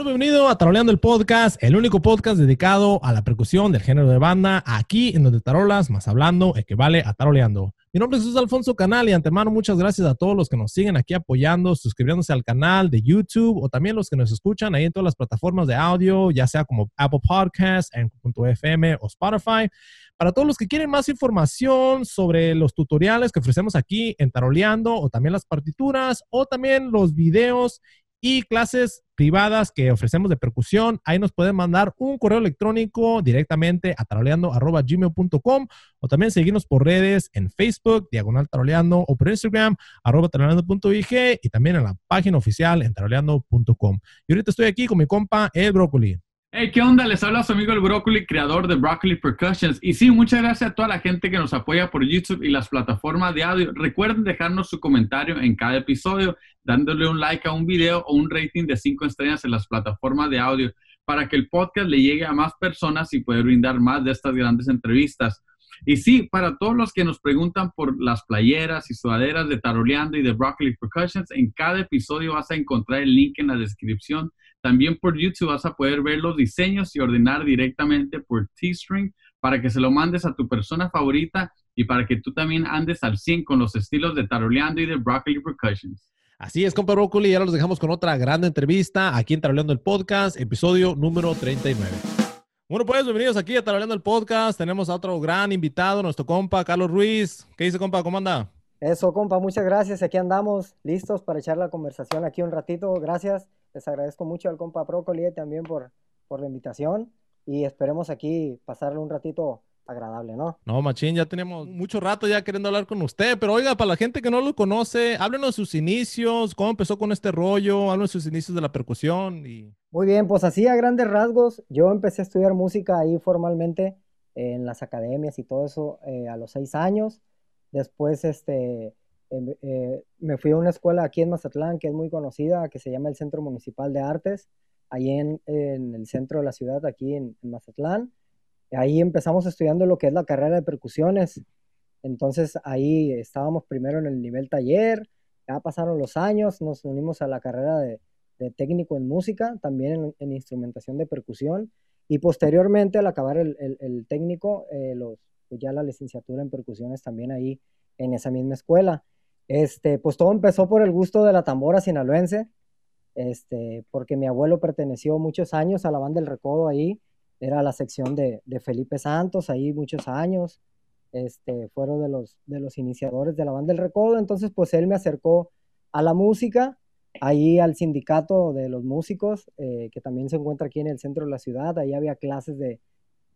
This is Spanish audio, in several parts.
Hola, bienvenido a Taroleando el Podcast, el único podcast dedicado a la percusión del género de banda, aquí en donde tarolas más hablando equivale a taroleando. Mi nombre es Alfonso Canal y antemano muchas gracias a todos los que nos siguen aquí apoyando, suscribiéndose al canal de YouTube o también los que nos escuchan ahí en todas las plataformas de audio, ya sea como Apple Podcasts, FM o Spotify. Para todos los que quieren más información sobre los tutoriales que ofrecemos aquí en Taroleando o también las partituras o también los videos y clases privadas que ofrecemos de percusión. Ahí nos pueden mandar un correo electrónico directamente a taroleando.gmail.com o también seguirnos por redes en Facebook, Diagonal Taroleando, o por Instagram, arroba taroleando.ig y también en la página oficial en taroleando.com. Y ahorita estoy aquí con mi compa El Brócoli. Hey, ¿qué onda? Les habla su amigo el Broccoli, creador de Broccoli Percussions. Y sí, muchas gracias a toda la gente que nos apoya por YouTube y las plataformas de audio. Recuerden dejarnos su comentario en cada episodio, dándole un like a un video o un rating de 5 estrellas en las plataformas de audio para que el podcast le llegue a más personas y poder brindar más de estas grandes entrevistas. Y sí, para todos los que nos preguntan por las playeras y sudaderas de Taroleando y de Broccoli Percussions, en cada episodio vas a encontrar el link en la descripción también por YouTube vas a poder ver los diseños y ordenar directamente por T-String para que se lo mandes a tu persona favorita y para que tú también andes al 100 con los estilos de Taroleando y de Broccoli Percussions. Así es, compa Broccoli, ya los dejamos con otra gran entrevista aquí en Taroleando el Podcast, episodio número 39. Bueno, pues bienvenidos aquí a Taroleando el Podcast. Tenemos a otro gran invitado, nuestro compa Carlos Ruiz. ¿Qué dice, compa? ¿Cómo anda? Eso, compa, muchas gracias. Aquí andamos listos para echar la conversación aquí un ratito. Gracias. Les agradezco mucho al compa Procoli también por, por la invitación y esperemos aquí pasarle un ratito agradable, ¿no? No, machín, ya tenemos mucho rato ya queriendo hablar con usted, pero oiga, para la gente que no lo conoce, háblenos sus inicios, cómo empezó con este rollo, háblenos sus inicios de la percusión y... Muy bien, pues así a grandes rasgos, yo empecé a estudiar música ahí formalmente en las academias y todo eso eh, a los seis años, después este Em, eh, me fui a una escuela aquí en Mazatlán que es muy conocida, que se llama el Centro Municipal de Artes, ahí en, el centro de la ciudad, aquí en, Mazatlán. Ahí empezamos estudiando lo que es la carrera de percusiones. Entonces ahí estábamos primero en el nivel taller, ya pasaron los años, nos unimos a la carrera de, técnico en música, también en, instrumentación de percusión, y posteriormente al acabar el, técnico, eh, los, pues ya la licenciatura en percusiones también ahí en esa misma escuela. Este, pues todo empezó por el gusto de la tambora sinaloense, este, porque mi abuelo perteneció muchos años a la banda del Recodo ahí, era la sección de, Felipe Santos ahí muchos años, este, fueron de los, de los iniciadores de la banda del Recodo, entonces pues él me acercó a la música, ahí al sindicato de los músicos, eh, que también se encuentra aquí en el centro de la ciudad, ahí había clases de,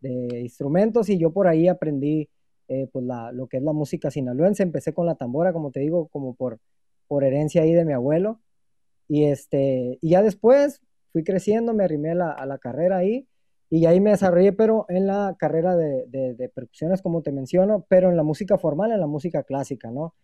de instrumentos y yo por ahí aprendí eh, pues la, lo que es la música sinaloense. Empecé con la tambora, como te digo, como por, por herencia ahí de mi abuelo. Y, este, y ya después fui creciendo, me arrimé a la, carrera ahí y ahí me desarrollé, pero en la carrera de, de, percusiones, como te menciono, pero en la música formal, en la música clásica, ¿no?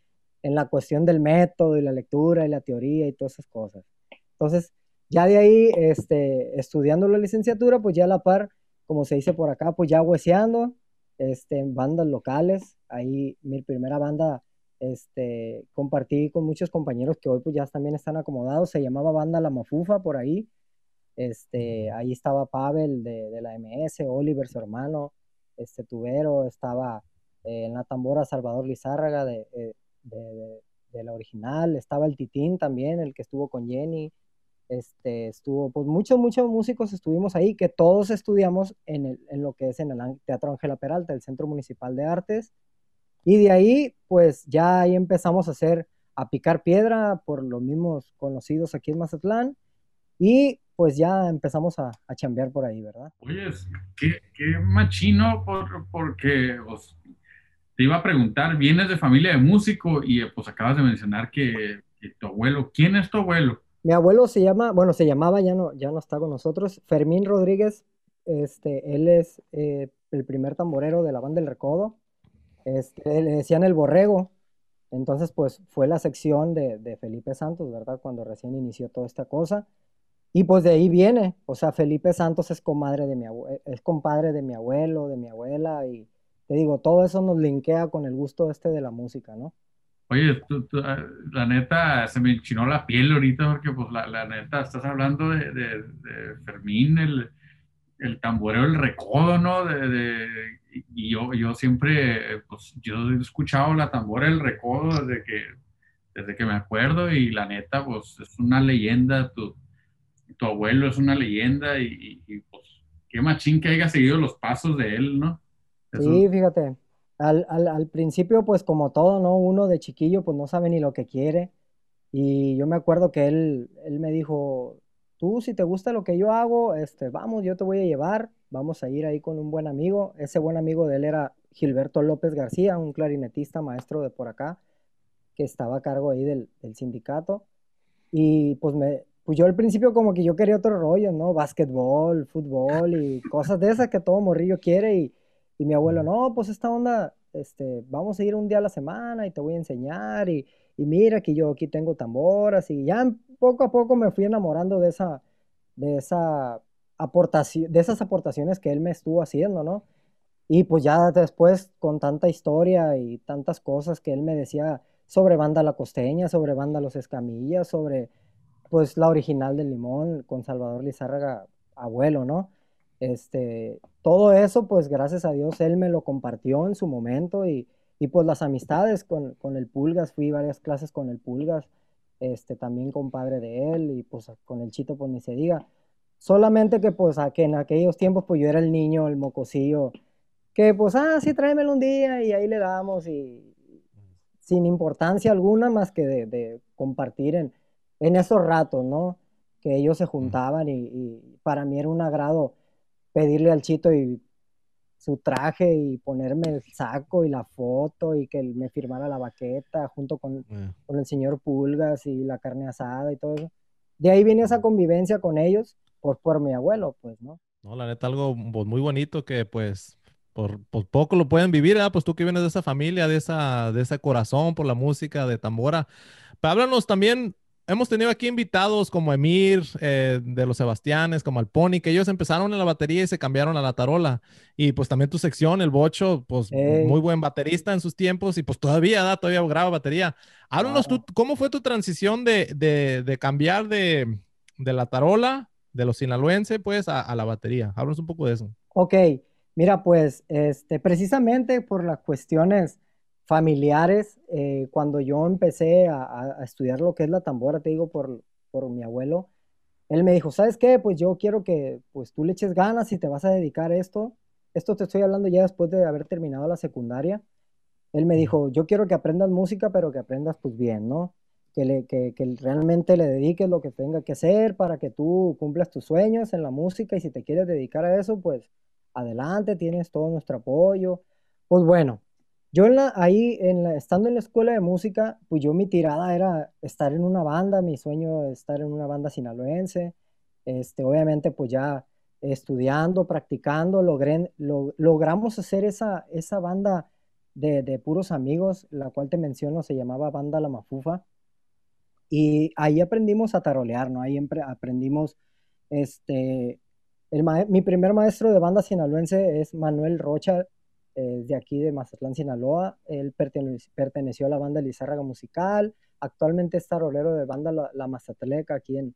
En la cuestión del método y la lectura y la teoría y todas esas cosas. Entonces, ya de ahí, este, estudiando la licenciatura, pues ya a la par, como se dice por acá, pues ya hueseando, este, bandas locales. Ahí mi primera banda este, compartí con muchos compañeros que hoy pues ya también están acomodados. Se llamaba Banda La Mafufa por ahí. Este, ahí estaba Pavel de, de la MS, Oliver, su hermano, este tubero, estaba eh, en la tambora Salvador Lizárraga de, eh, de, de, la original, estaba el Titín también, el que estuvo con Jenny, este, estuvo, pues muchos, muchos músicos estuvimos ahí, que todos estudiamos en, el, en lo que es en el Teatro Ángela Peralta, el Centro Municipal de Artes, y de ahí, pues ya ahí empezamos a hacer, a picar piedra por los mismos conocidos aquí en Mazatlán, y pues ya empezamos a, a chambear por ahí, ¿verdad? Oye, qué, qué machino, por, porque te iba a preguntar, vienes de familia de músico y pues acabas de mencionar que, que tu abuelo, ¿quién es tu abuelo? Mi abuelo se llama, bueno, se llamaba, ya no, ya no está con nosotros, Fermín Rodríguez. Este, él es eh, el primer tamborero de la banda del Recodo. Este, le decían el borrego. Entonces, pues fue la sección de, Felipe Santos, ¿verdad? Cuando recién inició toda esta cosa. Y pues de ahí viene, o sea, Felipe Santos es comadre de mi es compadre de mi abuelo, de mi abuela, y te digo, todo eso nos linkea con el gusto este de la música, ¿no? Oye, ah, la neta, se me enchinó la piel ahorita porque, pues, la, la neta, estás hablando de, de, de Fermín, el, el, tamboreo, el recodo, ¿no? De, y yo, yo siempre, pues, yo he escuchado la tambora, el recodo desde que, desde que me acuerdo y la neta, pues, es una leyenda, tu, tu abuelo es una leyenda y, pues, qué machín que haya seguido los pasos de él, ¿no? Sí, fíjate al, al, principio, pues como todo, ¿no? Uno de chiquillo, pues no sabe ni lo que quiere. Y yo me acuerdo que él, él me dijo, tú si te gusta lo que yo hago, este, vamos, yo te voy a llevar, vamos a ir ahí con un buen amigo. Ese buen amigo de él era Gilberto López García, un clarinetista maestro de por acá, que estaba a cargo ahí del, del sindicato. Y pues me, pues yo al principio como que yo quería otro rollo, ¿no? Básquetbol, fútbol y cosas de esas que todo morrillo quiere y y mi abuelo, no, pues esta onda, este, vamos a ir un día a la semana y te voy a enseñar y, y mira que yo aquí tengo tamboras y ya poco a poco me fui enamorando de esa, de esa aportación, de esas aportaciones que él me estuvo haciendo, ¿no? Y pues ya después con tanta historia y tantas cosas que él me decía sobre banda La Costeña, sobre banda Los Escamillas, sobre pues la original del Limón con Salvador Lizárraga, abuelo, ¿no? Este, todo eso, pues gracias a Dios, él me lo compartió en su momento y, y pues las amistades con, con, el Pulgas, fui varias clases con el Pulgas, este, también compadre de él y pues con el Chito, pues ni se diga. Solamente que pues a que en aquellos tiempos pues yo era el niño, el mocosillo, que pues, ah, sí, tráemelo un día y ahí le damos y sin importancia alguna más que de, de compartir en, en esos ratos, ¿no? Que ellos se juntaban y, y para mí era un agrado pedirle al chito y su traje y ponerme el saco y la foto y que me firmara la baqueta junto con, eh. con, el señor Pulgas y la carne asada y todo eso. De ahí viene esa convivencia con ellos por, por mi abuelo, pues, ¿no? No, la neta, algo pues, muy bonito que pues por, por, poco lo pueden vivir, ¿eh? pues tú que vienes de esa familia, de, esa, de ese corazón por la música de tambora. Pero háblanos también hemos tenido aquí invitados como Emir eh, de los Sebastianes, como Alponi, que ellos empezaron en la batería y se cambiaron a la tarola. Y pues también tu sección, el Bocho, pues muy buen baterista en sus tiempos y pues todavía, da, todavía graba batería. Háblanos tú, ¿cómo fue tu transición de, de, de cambiar de, de, la tarola, de los sinaloenses, pues, a, a, la batería? Háblanos un poco de eso. Ok, mira, pues, este, precisamente por las cuestiones familiares. Eh, cuando yo empecé a, estudiar lo que es la tambora, te digo, por, por mi abuelo, él me dijo, ¿sabes qué? Pues yo quiero que pues tú le eches ganas y te vas a dedicar a esto. Esto te estoy hablando ya después de haber terminado la secundaria. Él me dijo, yo quiero que aprendas música, pero que aprendas pues bien, ¿no? Que, le, que, que realmente le dediques lo que tenga que hacer para que tú cumplas tus sueños en la música y si te quieres dedicar a eso, pues adelante, tienes todo nuestro apoyo. Pues bueno, yo en la, ahí, en la, estando en la escuela de música, pues yo mi tirada era estar en una banda, mi sueño es estar en una banda sinaloense. Este, obviamente, pues ya estudiando, practicando, logré, lo, logramos hacer esa, esa banda de, de, puros amigos, la cual te menciono, se llamaba Banda La Mafufa. Y ahí aprendimos a tarolear, ¿no? Ahí aprendimos, este, el mi primer maestro de banda sinaloense es Manuel Rocha, eh, de aquí de Mazatlán, Sinaloa. Él perteneció a la banda Lizárraga Musical. Actualmente es tarolero de banda La, la Mazatleca aquí en,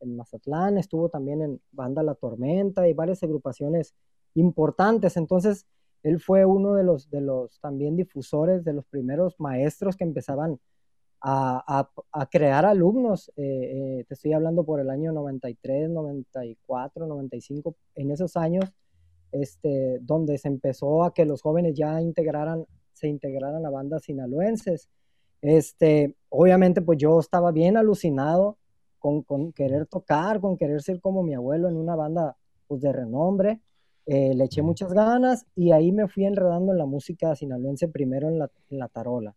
en, Mazatlán. Estuvo también en banda La Tormenta y varias agrupaciones importantes. Entonces, él fue uno de los, de los también difusores, de los primeros maestros que empezaban a, a, crear alumnos. Eh, eh, te estoy hablando por el año 93, 94, 95. En esos años este, donde se empezó a que los jóvenes ya integraran, se integraran a bandas sinaloenses. Este, obviamente, pues yo estaba bien alucinado con, con, querer tocar, con querer ser como mi abuelo en una banda pues, de renombre. Eh, le eché muchas ganas y ahí me fui enredando en la música sinaloense primero en la, en la tarola.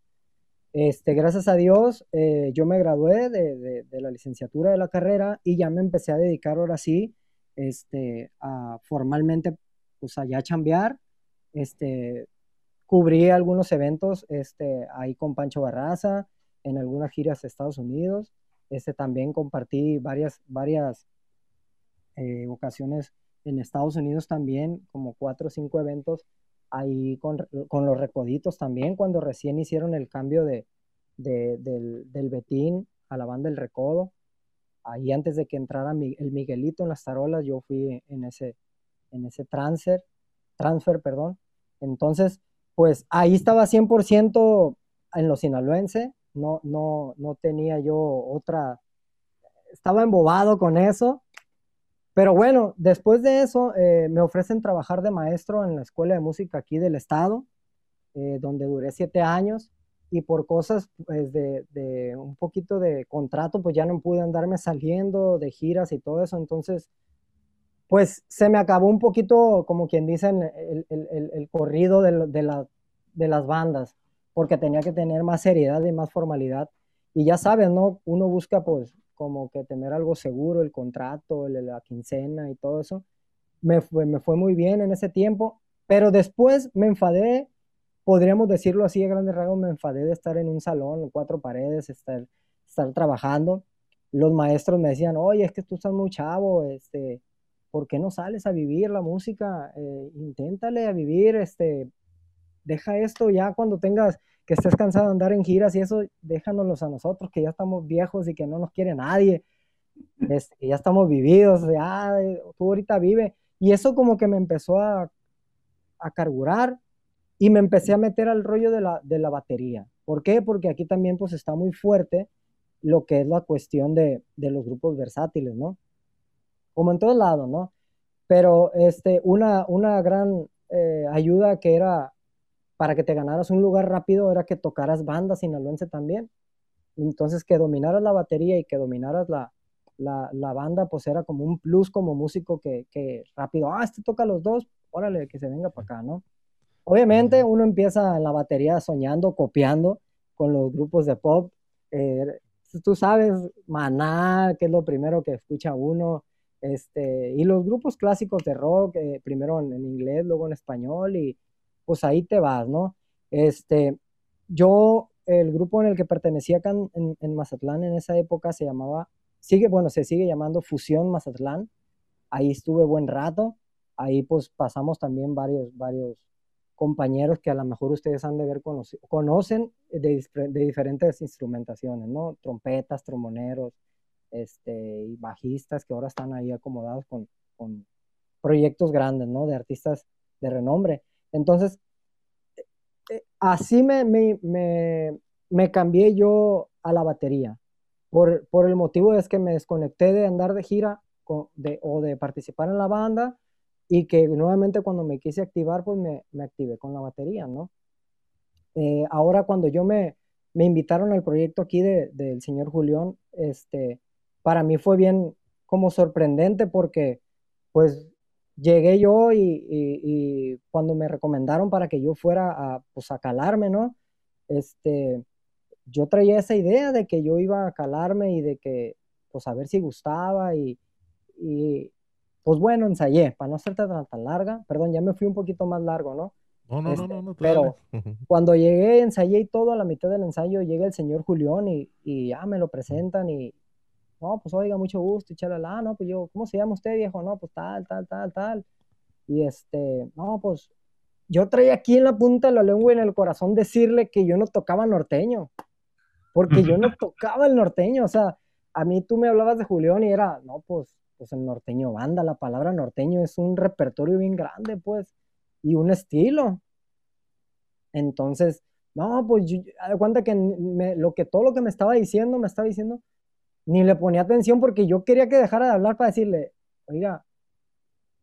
Este, gracias a Dios, eh, yo me gradué de, de, de, la licenciatura de la carrera y ya me empecé a dedicar ahora sí este, a formalmente pues allá a chambear, este, cubrí algunos eventos este, ahí con Pancho Barraza, en algunas giras a Estados Unidos, este, también compartí varias, varias eh, ocasiones en Estados Unidos también, como cuatro o cinco eventos ahí con, con, los recoditos también, cuando recién hicieron el cambio de, del, del Betín a la banda El Recodo. Ahí antes de que entrara el Miguelito en las tarolas, yo fui en ese, en ese transfer, transfer, perdón. Entonces, pues ahí estaba 100% en lo sinaloense, no, no, no tenía yo otra, estaba embobado con eso. Pero bueno, después de eso eh, me ofrecen trabajar de maestro en la escuela de música aquí del estado, eh, donde duré siete años y por cosas pues, de, de, un poquito de contrato, pues ya no pude andarme saliendo de giras y todo eso. Entonces, pues se me acabó un poquito, como quien dice, el, el, el corrido de, de, la, de las bandas, porque tenía que tener más seriedad y más formalidad. Y ya sabes, ¿no? Uno busca pues como que tener algo seguro, el contrato, la quincena y todo eso. Me fue, me fue muy bien en ese tiempo, pero después me enfadé, podríamos decirlo así a grandes rasgos, me enfadé de estar en un salón, en cuatro paredes, estar, estar trabajando. Los maestros me decían, oye, es que tú estás muy chavo, este, ¿por qué no sales a vivir la música? Eh, inténtale a vivir, este, deja esto ya cuando tengas, que estés cansado de andar en giras y eso, déjanoslos a nosotros, que ya estamos viejos y que no nos quiere nadie, este, ya estamos vividos, ya tú ahorita vive. Y eso como que me empezó a, a carburar y me empecé a meter al rollo de la, de la batería. ¿Por qué? Porque aquí también pues está muy fuerte lo que es la cuestión de, de los grupos versátiles, ¿no? Como en todos lados, ¿no? Pero este, una, una gran eh, ayuda que era para que te ganaras un lugar rápido era que tocaras bandas sinaloense también. Entonces, que dominaras la batería y que dominaras la, la, la banda, pues era como un plus como músico que, que, rápido, ah, este toca los dos, órale, que se venga para acá, ¿no? Obviamente uno empieza en la batería soñando, copiando con los grupos de pop. Eh, tú sabes, Maná, que es lo primero que escucha uno, este, y los grupos clásicos de rock, eh, primero en, inglés, luego en español, y pues ahí te vas, ¿no? Este, yo, el grupo en el que pertenecía acá en, Mazatlán en esa época se llamaba, sigue, bueno, se sigue llamando Fusión Mazatlán. Ahí estuve buen rato. Ahí pues pasamos también varios, varios compañeros que a lo mejor ustedes han de ver, conocen de, de diferentes instrumentaciones, ¿no? Trompetas, tromboneros, este, y bajistas que ahora están ahí acomodados con, con proyectos grandes, ¿no? De artistas de renombre. Entonces, eh, así me, me, me, cambié yo a la batería, por, por, el motivo es que me desconecté de andar de gira de, o de participar en la banda y que nuevamente cuando me quise activar, pues me, me activé con la batería, ¿no? Eh, ahora cuando yo me, me invitaron al proyecto aquí de, del señor Julián, este, para mí fue bien como sorprendente porque pues llegué yo y, cuando me recomendaron para que yo fuera a, pues, a calarme, ¿no? Este, yo traía esa idea de que yo iba a calarme y de que, pues a ver si gustaba y, pues bueno, ensayé, para no ser tan, tan larga, perdón, ya me fui un poquito más largo, ¿no? No, no, no, este, no, no, Pero cuando llegué, ensayé y todo, a la mitad del ensayo llega el señor Julián y, y ya me lo presentan y, no, pues oiga, mucho gusto, y chalala, no, pues yo, ¿cómo se llama usted, viejo? No, pues tal, tal, tal, tal. Y este, no, pues yo traía aquí en la punta de la lengua y en el corazón decirle que yo no tocaba norteño, porque yo no tocaba el norteño, o sea, a mí tú me hablabas de Julián y era, no, pues, pues el norteño banda, la palabra norteño es un repertorio bien grande, pues, y un estilo. Entonces, no, pues yo, cuenta que lo que todo lo que me estaba diciendo, me estaba diciendo, ni le ponía atención porque yo quería que dejara de hablar para decirle, oiga,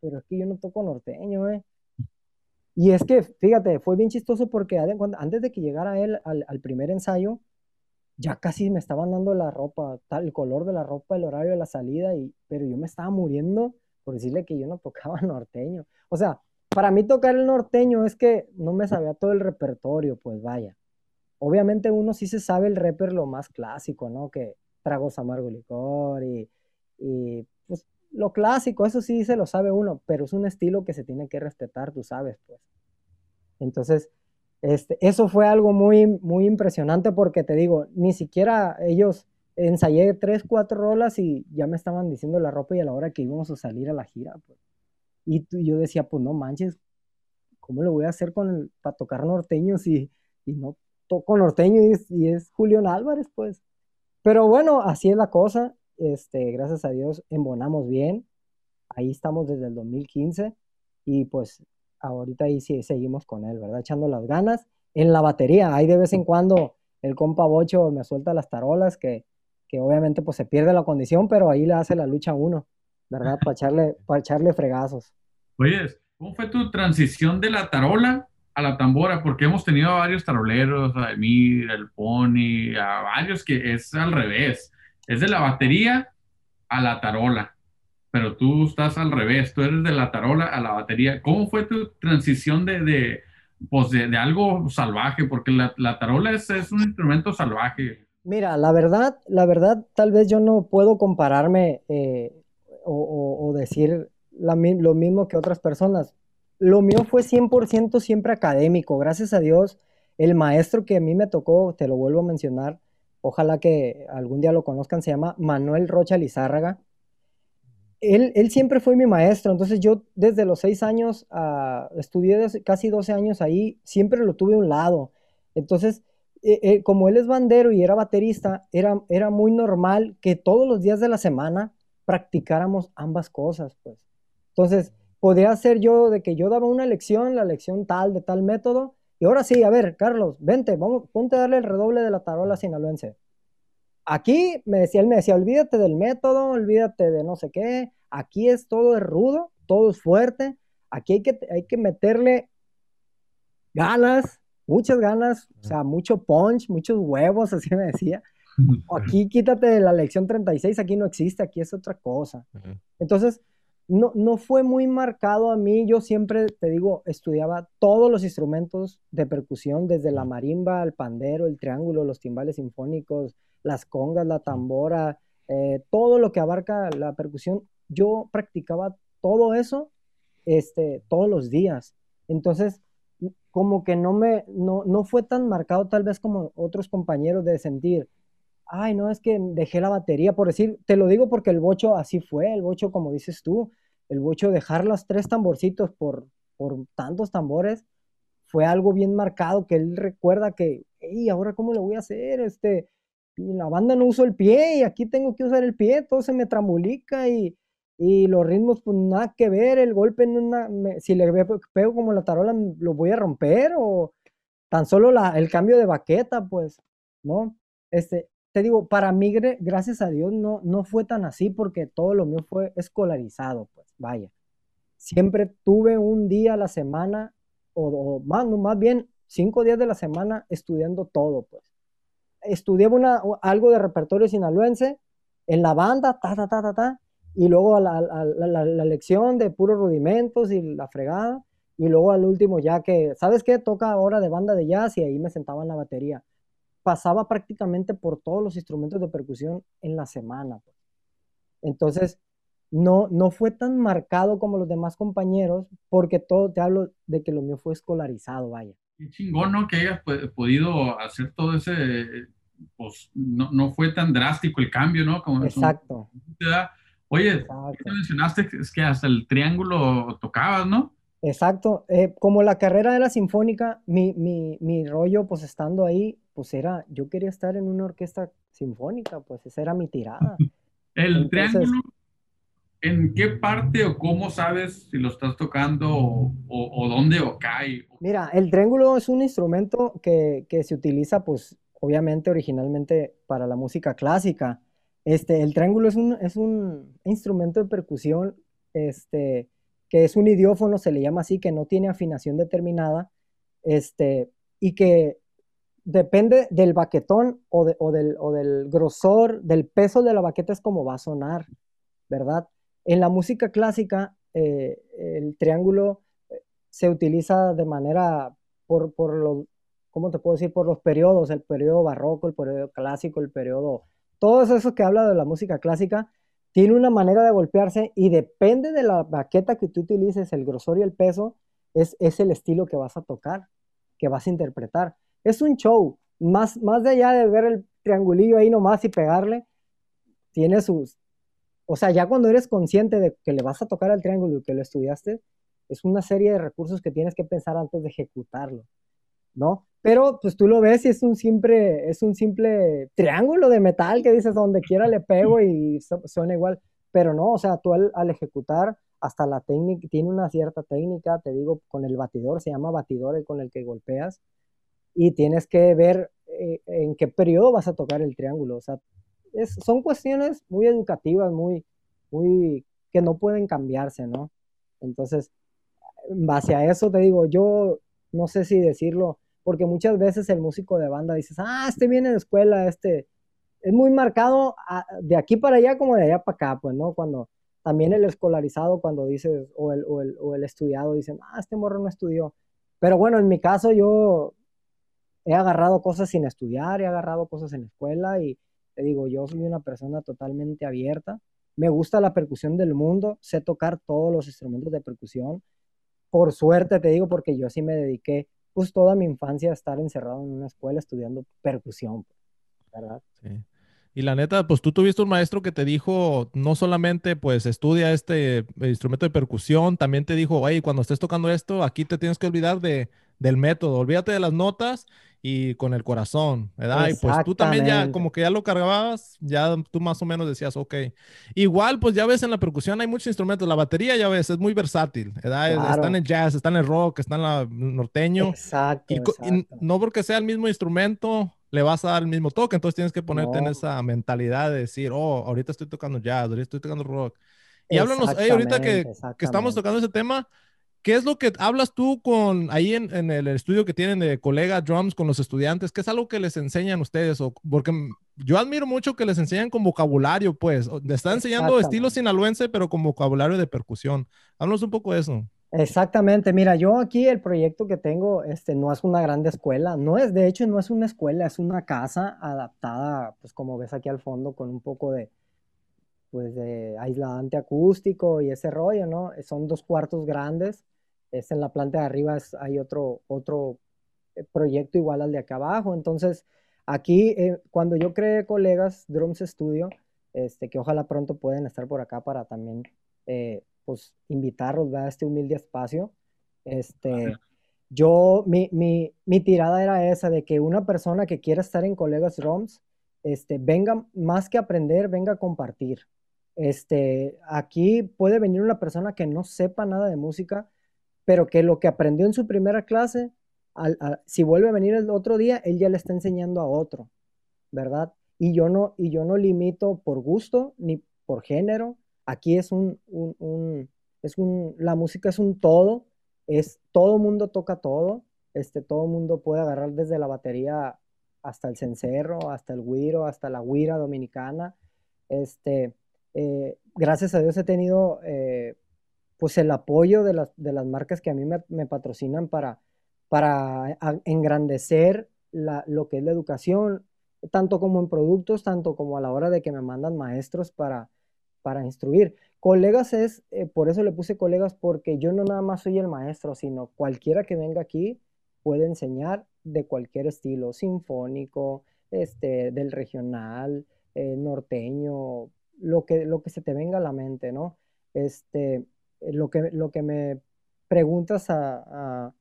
pero es que yo no toco norteño, ¿eh? Y es que, fíjate, fue bien chistoso porque antes de que llegara él al, primer ensayo, ya casi me estaban dando la ropa, el color de la ropa, el horario de la salida, y, pero yo me estaba muriendo por decirle que yo no tocaba norteño. O sea, para mí tocar el norteño es que no me sabía todo el repertorio, pues vaya. Obviamente uno sí se sabe el reper lo más clásico, ¿no? Que tragos amargo licor y, y pues lo clásico, eso sí se lo sabe uno, pero es un estilo que se tiene que respetar, tú sabes, pues. Entonces, este, eso fue algo muy, muy impresionante porque te digo, ni siquiera ellos ensayé tres, cuatro rolas y ya me estaban diciendo la ropa y a la hora que íbamos a salir a la gira, pues. Y yo decía, pues no manches, ¿cómo lo voy a hacer con para tocar norteños y, y no toco norteño y es, y es Julián Álvarez, pues. Pero bueno, así es la cosa. Este, gracias a Dios, embonamos bien. Ahí estamos desde el 2015 y pues ahorita ahí sí seguimos con él, ¿verdad? Echando las ganas. En la batería, ahí de vez en cuando el compa Bocho me suelta las tarolas que, que obviamente pues se pierde la condición, pero ahí le hace la lucha uno, ¿verdad? Para echarle, para echarle fregazos. Oye, ¿cómo fue tu transición de la tarola a la tambora? Porque hemos tenido a varios taroleros, a Emir, el Pony, a varios que es al revés. Es de la batería a la tarola. Pero tú estás al revés, tú eres de la tarola a la batería. ¿Cómo fue tu transición de, de, pues de, de algo salvaje? Porque la, la tarola es, es, un instrumento salvaje. Mira, la verdad, la verdad, tal vez yo no puedo compararme eh, o, o, decir lo mismo que otras personas. Lo mío fue 100% siempre académico. Gracias a Dios, el maestro que a mí me tocó, te lo vuelvo a mencionar, ojalá que algún día lo conozcan, se llama Manuel Rocha Lizárraga él, siempre fue mi maestro, entonces yo desde los seis años, uh, estudié casi 12 años ahí, siempre lo tuve a un lado. Entonces, eh, eh, como él es bandero y era baterista, era, era muy normal que todos los días de la semana practicáramos ambas cosas, pues. Entonces, podía ser yo de que yo daba una lección, la lección tal, de tal método, y ahora sí, a ver, Carlos, vente, vamos, ponte a darle el redoble de la tarola sinaloense. Aquí me decía, él me decía, olvídate del método, olvídate de no sé qué, aquí es todo es rudo, todo es fuerte, aquí hay que, hay que meterle ganas, muchas ganas, o sea, mucho punch, muchos huevos, así me decía. Aquí quítate la lección 36, aquí no existe, aquí es otra cosa. Entonces, no, no fue muy marcado a mí, yo siempre, te digo, estudiaba todos los instrumentos de percusión, desde la marimba, el pandero, el triángulo, los timbales sinfónicos, las congas, la tambora, eh, todo lo que abarca la percusión, yo practicaba todo eso este, todos los días. Entonces, como que no me, no, no fue tan marcado tal vez como otros compañeros de sentir, ay, no, es que dejé la batería, por decir, te lo digo porque el bocho así fue, el bocho como dices tú, el bocho dejar los tres tamborcitos por, por tantos tambores, fue algo bien marcado que él recuerda que, y ahora cómo lo voy a hacer, este, y la banda no uso el pie y aquí tengo que usar el pie, todo se me trambulica y, y los ritmos pues nada que ver, el golpe en si le pego como la tarola lo voy a romper o tan solo el cambio de baqueta pues, ¿no? Este, te digo, para mí, gracias a Dios, no, no fue tan así porque todo lo mío fue escolarizado, pues, vaya. Siempre tuve un día a la semana, o, o más, más bien cinco días de la semana estudiando todo, pues estudiaba una, algo de repertorio sinaloense en la banda, ta, ta, ta, ta, ta, y luego la, la, la, la, lección de puros rudimentos y la fregada, y luego al último ya que, ¿sabes qué? Toca ahora de banda de jazz y ahí me sentaba en la batería. Pasaba prácticamente por todos los instrumentos de percusión en la semana. Pues. Entonces, no, no fue tan marcado como los demás compañeros, porque todo, te hablo de que lo mío fue escolarizado, vaya qué chingón, ¿no? Que hayas podido hacer todo ese, pues no, no fue tan drástico el cambio, ¿no? Como Exacto. Oye, Exacto. mencionaste es que hasta el triángulo tocabas, ¿no? Exacto. Eh, como la carrera era sinfónica, mi, mi, mi rollo, pues estando ahí, pues era, yo quería estar en una orquesta sinfónica, pues esa era mi tirada. el Entonces, triángulo ¿En qué parte o cómo sabes si lo estás tocando o, o, o dónde o cae? Mira, el triángulo es un instrumento que, que, se utiliza, pues, obviamente originalmente para la música clásica. Este, el triángulo es un, es un instrumento de percusión este, que es un idiófono, se le llama así, que no tiene afinación determinada este, y que depende del baquetón o, de, o, del, grosor, del peso de la baqueta es como va a sonar, ¿verdad? En la música clásica, eh, el triángulo eh, se utiliza de manera por, por los, ¿cómo te puedo decir? Por los periodos, el periodo barroco, el periodo clásico, el periodo, todos esos que habla de la música clásica, tiene una manera de golpearse y depende de la baqueta que tú utilices, el grosor y el peso, es, es el estilo que vas a tocar, que vas a interpretar. Es un show, más, más de allá de ver el triangulillo ahí nomás y pegarle, tiene sus, o sea, ya cuando eres consciente de que le vas a tocar al triángulo y que lo estudiaste, es una serie de recursos que tienes que pensar antes de ejecutarlo, ¿no? pero pues tú lo ves y es un simple, es un simple triángulo de metal que dices donde quiera le pego y suena igual, pero no, o sea, tú al, ejecutar hasta la técnica, tiene una cierta técnica, te digo, con el batidor, se llama batidor el con el que golpeas, y tienes que ver eh, en qué periodo vas a tocar el triángulo, o sea, son cuestiones muy educativas, muy, muy, que no pueden cambiarse, ¿no? Entonces, en base a eso te digo, yo no sé si decirlo, porque muchas veces el músico de banda dices, ah, este viene de escuela, este es muy marcado ah, de aquí para allá como de allá para acá, pues, ¿no? Cuando también el escolarizado, cuando dices, o el, o el, o el estudiado, dicen, ah, este morro no estudió. Pero bueno, en mi caso yo he agarrado cosas sin estudiar, he agarrado cosas en escuela y te digo, yo soy una persona totalmente abierta. Me gusta la percusión del mundo, sé tocar todos los instrumentos de percusión. Por suerte te digo, porque yo sí me dediqué pues toda mi infancia a estar encerrado en una escuela estudiando percusión, ¿verdad? Sí. Y la neta, pues tú tuviste un maestro que te dijo, no solamente pues estudia este instrumento de percusión, también te dijo, oye, cuando estés tocando esto, aquí te tienes que olvidar de, del método, olvídate de las notas y con el corazón, ¿verdad? Y pues tú también ya, como que ya lo cargabas, ya tú más o menos decías, ok. Igual, pues ya ves en la percusión hay muchos instrumentos, la batería ya ves, es muy versátil, ¿verdad? Está en el jazz, está en el rock, está en el norteño. Exacto, y, no porque sea el mismo instrumento, le vas a dar el mismo toque, entonces tienes que ponerte en esa mentalidad de decir, oh, ahorita estoy tocando jazz, ahorita estoy tocando rock. Y háblanos, ahorita que, que estamos tocando ese tema, ¿Qué es lo que hablas tú con ahí en, el estudio que tienen de colega drums con los estudiantes? ¿Qué es algo que les enseñan ustedes? O, porque yo admiro mucho que les enseñan con vocabulario, pues. Les están enseñando estilo sinaloense, pero con vocabulario de percusión. Háblanos un poco de eso. Exactamente, mira, yo aquí el proyecto que tengo, este, no es una grande escuela, no es, de hecho, no es una escuela, es una casa adaptada, pues como ves aquí al fondo, con un poco de, pues de aislante acústico y ese rollo, ¿no? Son dos cuartos grandes, es en la planta de arriba hay otro, otro eh, proyecto igual al de acá abajo. Entonces, aquí, eh, cuando yo creé colegas Drums Studio, este, que ojalá pronto pueden estar por acá para también, eh, pues, invitarlos a este humilde espacio. Este, yo, mi, mi, mi, tirada era esa, de que una persona que quiera estar en colegas Drums, este, venga más que aprender, venga a compartir. Este, aquí puede venir una persona que no sepa nada de música, pero que lo que aprendió en su primera clase, si vuelve a venir el otro día, él ya le está enseñando a otro, ¿verdad? Y yo no, y yo no limito por gusto ni por género. Aquí es un, es un, la música es un todo, es todo mundo toca todo, este, todo mundo puede agarrar desde la batería hasta el cencerro, hasta el guiro, hasta la guira dominicana. Este, eh, gracias a Dios he tenido eh, pues el apoyo de las, de las marcas que a mí me, patrocinan para, para engrandecer lo que es la educación, tanto como en productos, tanto como a la hora de que me mandan maestros para, para instruir. Colegas es, eh, por eso le puse colegas, porque yo no nada más soy el maestro, sino cualquiera que venga aquí puede enseñar de cualquier estilo, sinfónico, este, del regional, eh, norteño, lo que, lo que se te venga a la mente, ¿no? Este, lo que, lo que me preguntas a,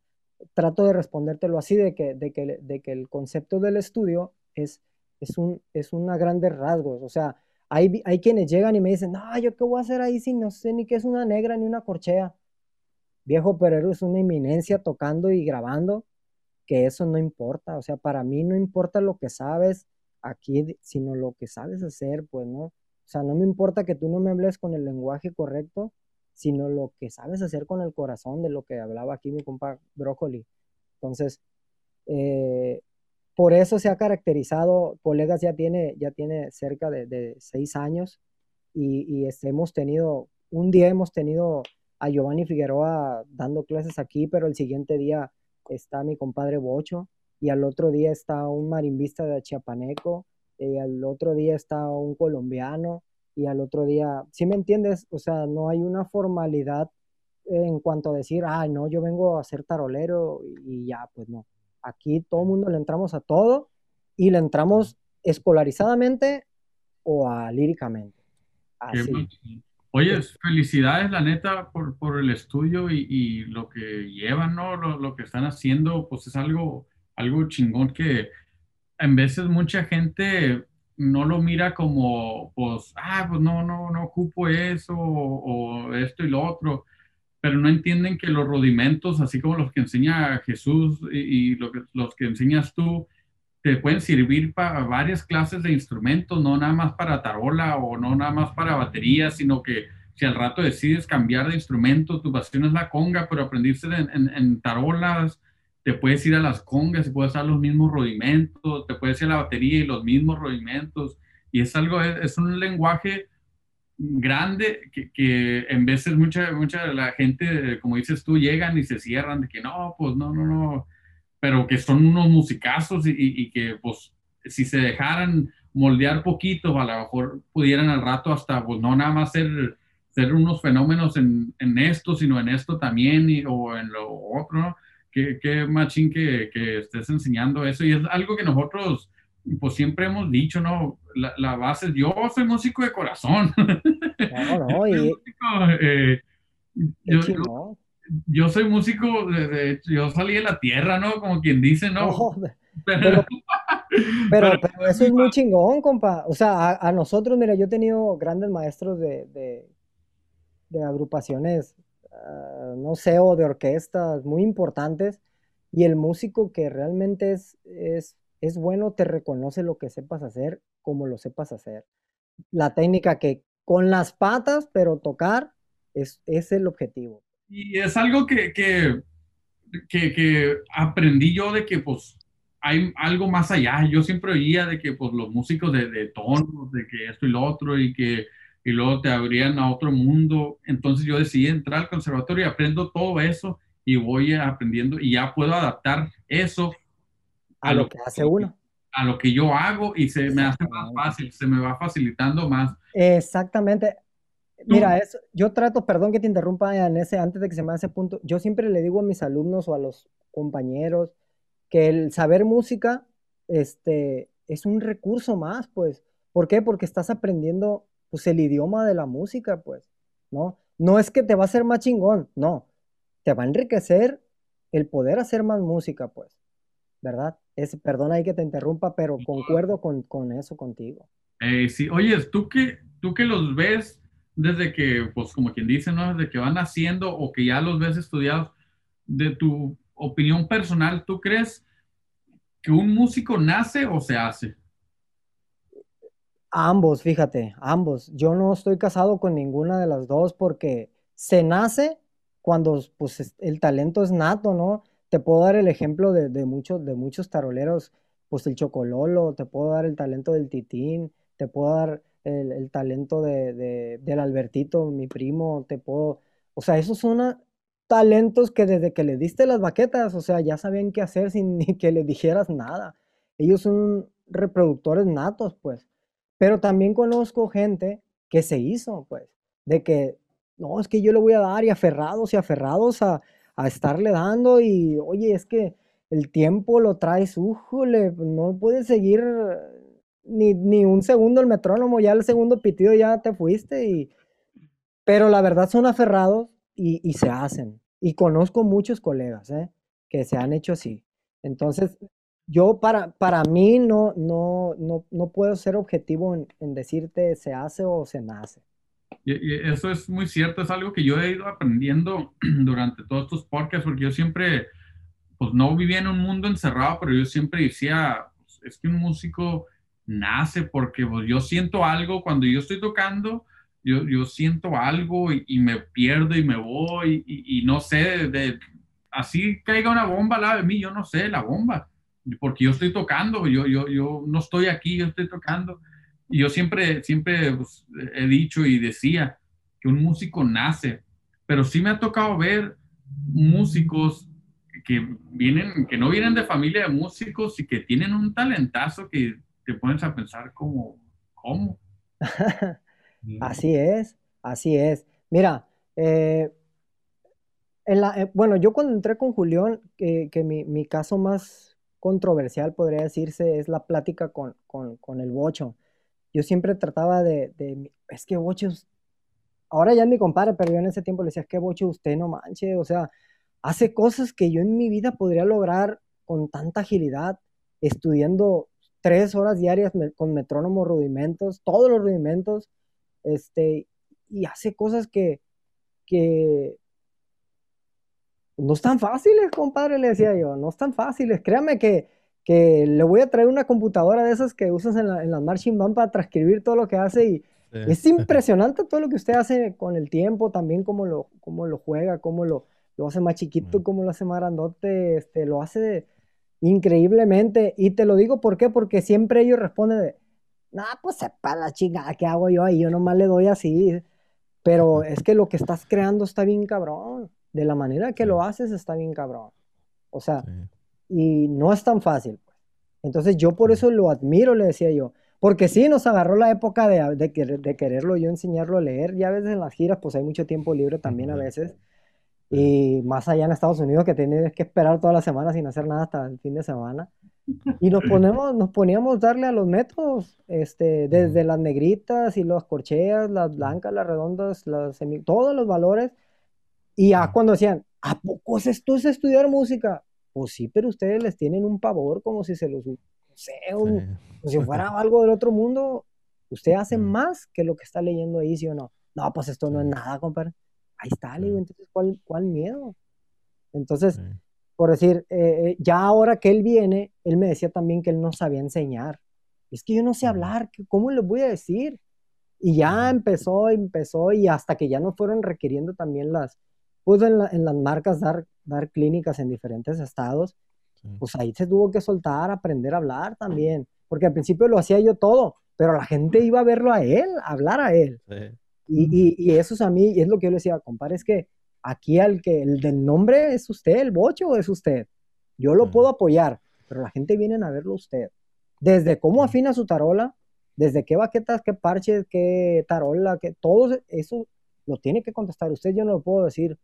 trato de respondértelo así, de que, de que, de que el concepto del estudio es, es, un, es una grandes rasgos. O sea, hay, hay quienes llegan y me dicen, no, yo qué voy a hacer ahí si no sé ni qué es una negra ni una corchea. Viejo, pero es una eminencia tocando y grabando, que eso no importa. O sea, para mí no importa lo que sabes aquí, sino lo que sabes hacer, pues, ¿no? O sea, no me importa que tú no me hables con el lenguaje correcto, sino lo que sabes hacer con el corazón, de lo que hablaba aquí mi compa Brócoli. Entonces, eh, por eso se ha caracterizado, colegas ya tiene, ya tiene cerca de, seis años y, este, hemos tenido, un día hemos tenido a Giovanni Figueroa dando clases aquí, pero el siguiente día está mi compadre Bocho y al otro día está un marimbista de Chiapaneco y al otro día está un colombiano y al otro día, ¿sí me entiendes? O sea, no hay una formalidad en cuanto a decir, ah, no, yo vengo a ser tarolero y, ya, pues no. Aquí todo el mundo le entramos a todo y le entramos escolarizadamente o a líricamente. Así. Oye, felicidades, la neta, por, por el estudio y, y, lo que llevan, ¿no? Lo, lo, que están haciendo, pues es algo, algo chingón que en veces mucha gente no lo mira como, pues, ah, pues no, no, no ocupo eso o, esto y lo otro, pero no entienden que los rudimentos, así como los que enseña Jesús y, los que enseñas tú, te pueden servir para varias clases de instrumentos, no nada más para tarola o no nada más para batería, sino que si al rato decides cambiar de instrumento, tu pasión es la conga, pero aprendiste en, en, tarolas, te puedes ir a las congas y puedes usar los mismos rudimentos, te puedes ir a la batería y los mismos rudimentos. Y es algo, es, un lenguaje grande que, que, en veces mucha, mucha la gente, como dices tú, llegan y se cierran de que no, pues no, no, no, pero que son unos musicazos y, y, que pues si se dejaran moldear poquito, a lo mejor pudieran al rato hasta, pues no nada más ser, ser unos fenómenos en, en esto, sino en esto también y, o en lo otro, ¿no? Qué, qué machín que, que, estés enseñando eso y es algo que nosotros pues siempre hemos dicho, ¿no? La, la base, yo soy músico de corazón. No, no, y... Eh, yo, yo soy músico, de, yo salí de la tierra, ¿no? Como quien dice, ¿no? pero, pero, eso es muy chingón, compa. O sea, a, nosotros, mira, yo he tenido grandes maestros de, de, agrupaciones, ah, no sé, o de orquestas muy importantes, y el músico que realmente es, es, es bueno te reconoce lo que sepas hacer como lo sepas hacer. La técnica que con las patas, pero tocar, es, es el objetivo. Y es algo que, que, que, aprendí yo de que pues hay algo más allá. Yo siempre oía de que pues los músicos de, de tonos, de que esto y lo otro, y que y luego te abrían a otro mundo. Entonces yo decidí entrar al conservatorio y aprendo todo eso y voy aprendiendo y ya puedo adaptar eso a, lo, que hace uno. A lo que yo hago y se me hace más fácil, se me va facilitando más. Exactamente. Mira, eso, yo trato, perdón que te interrumpa en ese, antes de que se me hace punto, yo siempre le digo a mis alumnos o a los compañeros que el saber música este, es un recurso más, pues. ¿Por qué? Porque estás aprendiendo pues, el idioma de la música, pues, ¿no? No es que te va a hacer más chingón, no. Te va a enriquecer el poder hacer más música, pues, ¿verdad? Es, perdón ahí que te interrumpa, pero concuerdo con, con eso contigo. Eh, sí, oye, tú que, tú que los ves desde que, pues como quien dice, ¿no? Desde que van haciendo o que ya los ves estudiados, de tu opinión personal, ¿tú crees que un músico nace o se hace? Ambos, fíjate, ambos. Yo no estoy casado con ninguna de las dos porque se nace cuando pues, el talento es nato, ¿no? Te puedo dar el ejemplo de, de, muchos, de muchos taroleros, pues el Chocololo, te puedo dar el talento del Titín, te puedo dar el, talento de, del Albertito, mi primo, te puedo, o sea, esos son talentos que desde que le diste las baquetas, o sea, ya sabían qué hacer sin ni que le dijeras nada. Ellos son reproductores natos, pues. Pero también conozco gente que se hizo, pues, de que, no, es que yo le voy a dar y aferrados y aferrados a, a estarle dando y, oye, es que el tiempo lo traes, újole, no puedes seguir ni, un segundo el metrónomo, ya el segundo pitido ya te fuiste. Y... Pero la verdad son aferrados y, se hacen. Y conozco muchos colegas ¿eh? que se han hecho así. Entonces, yo para, para mí no, no, no, no puedo ser objetivo en, decirte se hace o se nace. Y, eso es muy cierto, es algo que yo he ido aprendiendo durante todos estos podcasts, porque yo siempre, pues no vivía en un mundo encerrado, pero yo siempre decía, pues, es que un músico nace porque pues, yo siento algo cuando yo estoy tocando, yo, yo siento algo y, me pierdo y me voy y, no sé, de, así caiga una bomba al lado de mí, yo no sé la bomba, porque yo estoy tocando, yo, yo, yo no estoy aquí, yo estoy tocando. Y yo siempre, siempre pues, he dicho y decía que un músico nace, pero sí me ha tocado ver músicos que vienen, que no vienen de familia de músicos y que tienen un talentazo que te pones a pensar como, ¿cómo? así es, así es. Mira, eh, eh, bueno, yo cuando entré con Julián, que, mi, caso más controversial podría decirse es la plática con, el Bocho. Yo siempre trataba de, es que Bocho, ahora ya es mi compadre, pero yo en ese tiempo le decía, es que Bocho, usted no manche, o sea, hace cosas que yo en mi vida podría lograr con tanta agilidad, estudiando tres horas diarias con metrónomo rudimentos, todos los rudimentos, este, y hace cosas que, que no están fáciles, compadre, le decía yo, no están fáciles. Créame que, que le voy a traer una computadora de esas que usas en la, en la marching band para transcribir todo lo que hace y es impresionante todo lo que usted hace con el tiempo, también cómo lo, cómo lo juega, cómo lo, lo hace más chiquito, cómo lo hace más grandote, este, lo hace increíblemente. Y te lo digo ¿por qué? porque siempre ellos responden de, no, pues sepa la chingada, ¿qué hago yo ahí? Yo nomás le doy así. Pero es que lo que estás creando está bien cabrón. De la manera que lo haces está bien cabrón. O sea, y no es tan fácil. Pues. Entonces yo por eso lo admiro, le decía yo. Porque sí, nos agarró la época de, de, de, quererlo yo enseñarlo a leer. Ya a veces en las giras, pues hay mucho tiempo libre también a veces. Y más allá en Estados Unidos, que tienes que esperar toda la semana sin hacer nada hasta el fin de semana. Y nos, ponemos, nos poníamos darle a los métodos, este, desde las negritas y las corcheas, las blancas, las redondas, las todos los valores. Y ya cuando decían, ¿a poco es esto es estudiar música? Pues sí, pero ustedes les tienen un pavor como si se los, no sé, como si fuera algo del otro mundo. Usted hace más que lo que está leyendo ahí, ¿sí o no? No, pues esto no es nada, compadre. Ahí está, le digo, entonces, ¿cuál, cuál miedo? Entonces, por decir, eh, eh, ya ahora que él viene, él me decía también que él no sabía enseñar. Es que yo no sé hablar, ¿cómo le voy a decir? Y ya empezó, empezó, y hasta que ya no fueron requiriendo también las, pues en, las marcas dar, dar clínicas en diferentes estados, pues ahí se tuvo que soltar, aprender a hablar también, porque al principio lo hacía yo todo, pero la gente iba a verlo a él, a hablar a él. Y, y, y, eso es a mí, y es lo que yo le decía, compadre, es que Aquí al que el del nombre es usted, el bocho es usted. Yo lo puedo apoyar, pero la gente viene a verlo usted. Desde cómo afina su tarola, desde qué baquetas, qué parches, qué tarola, que todo eso lo tiene que contestar usted, yo no lo puedo decir.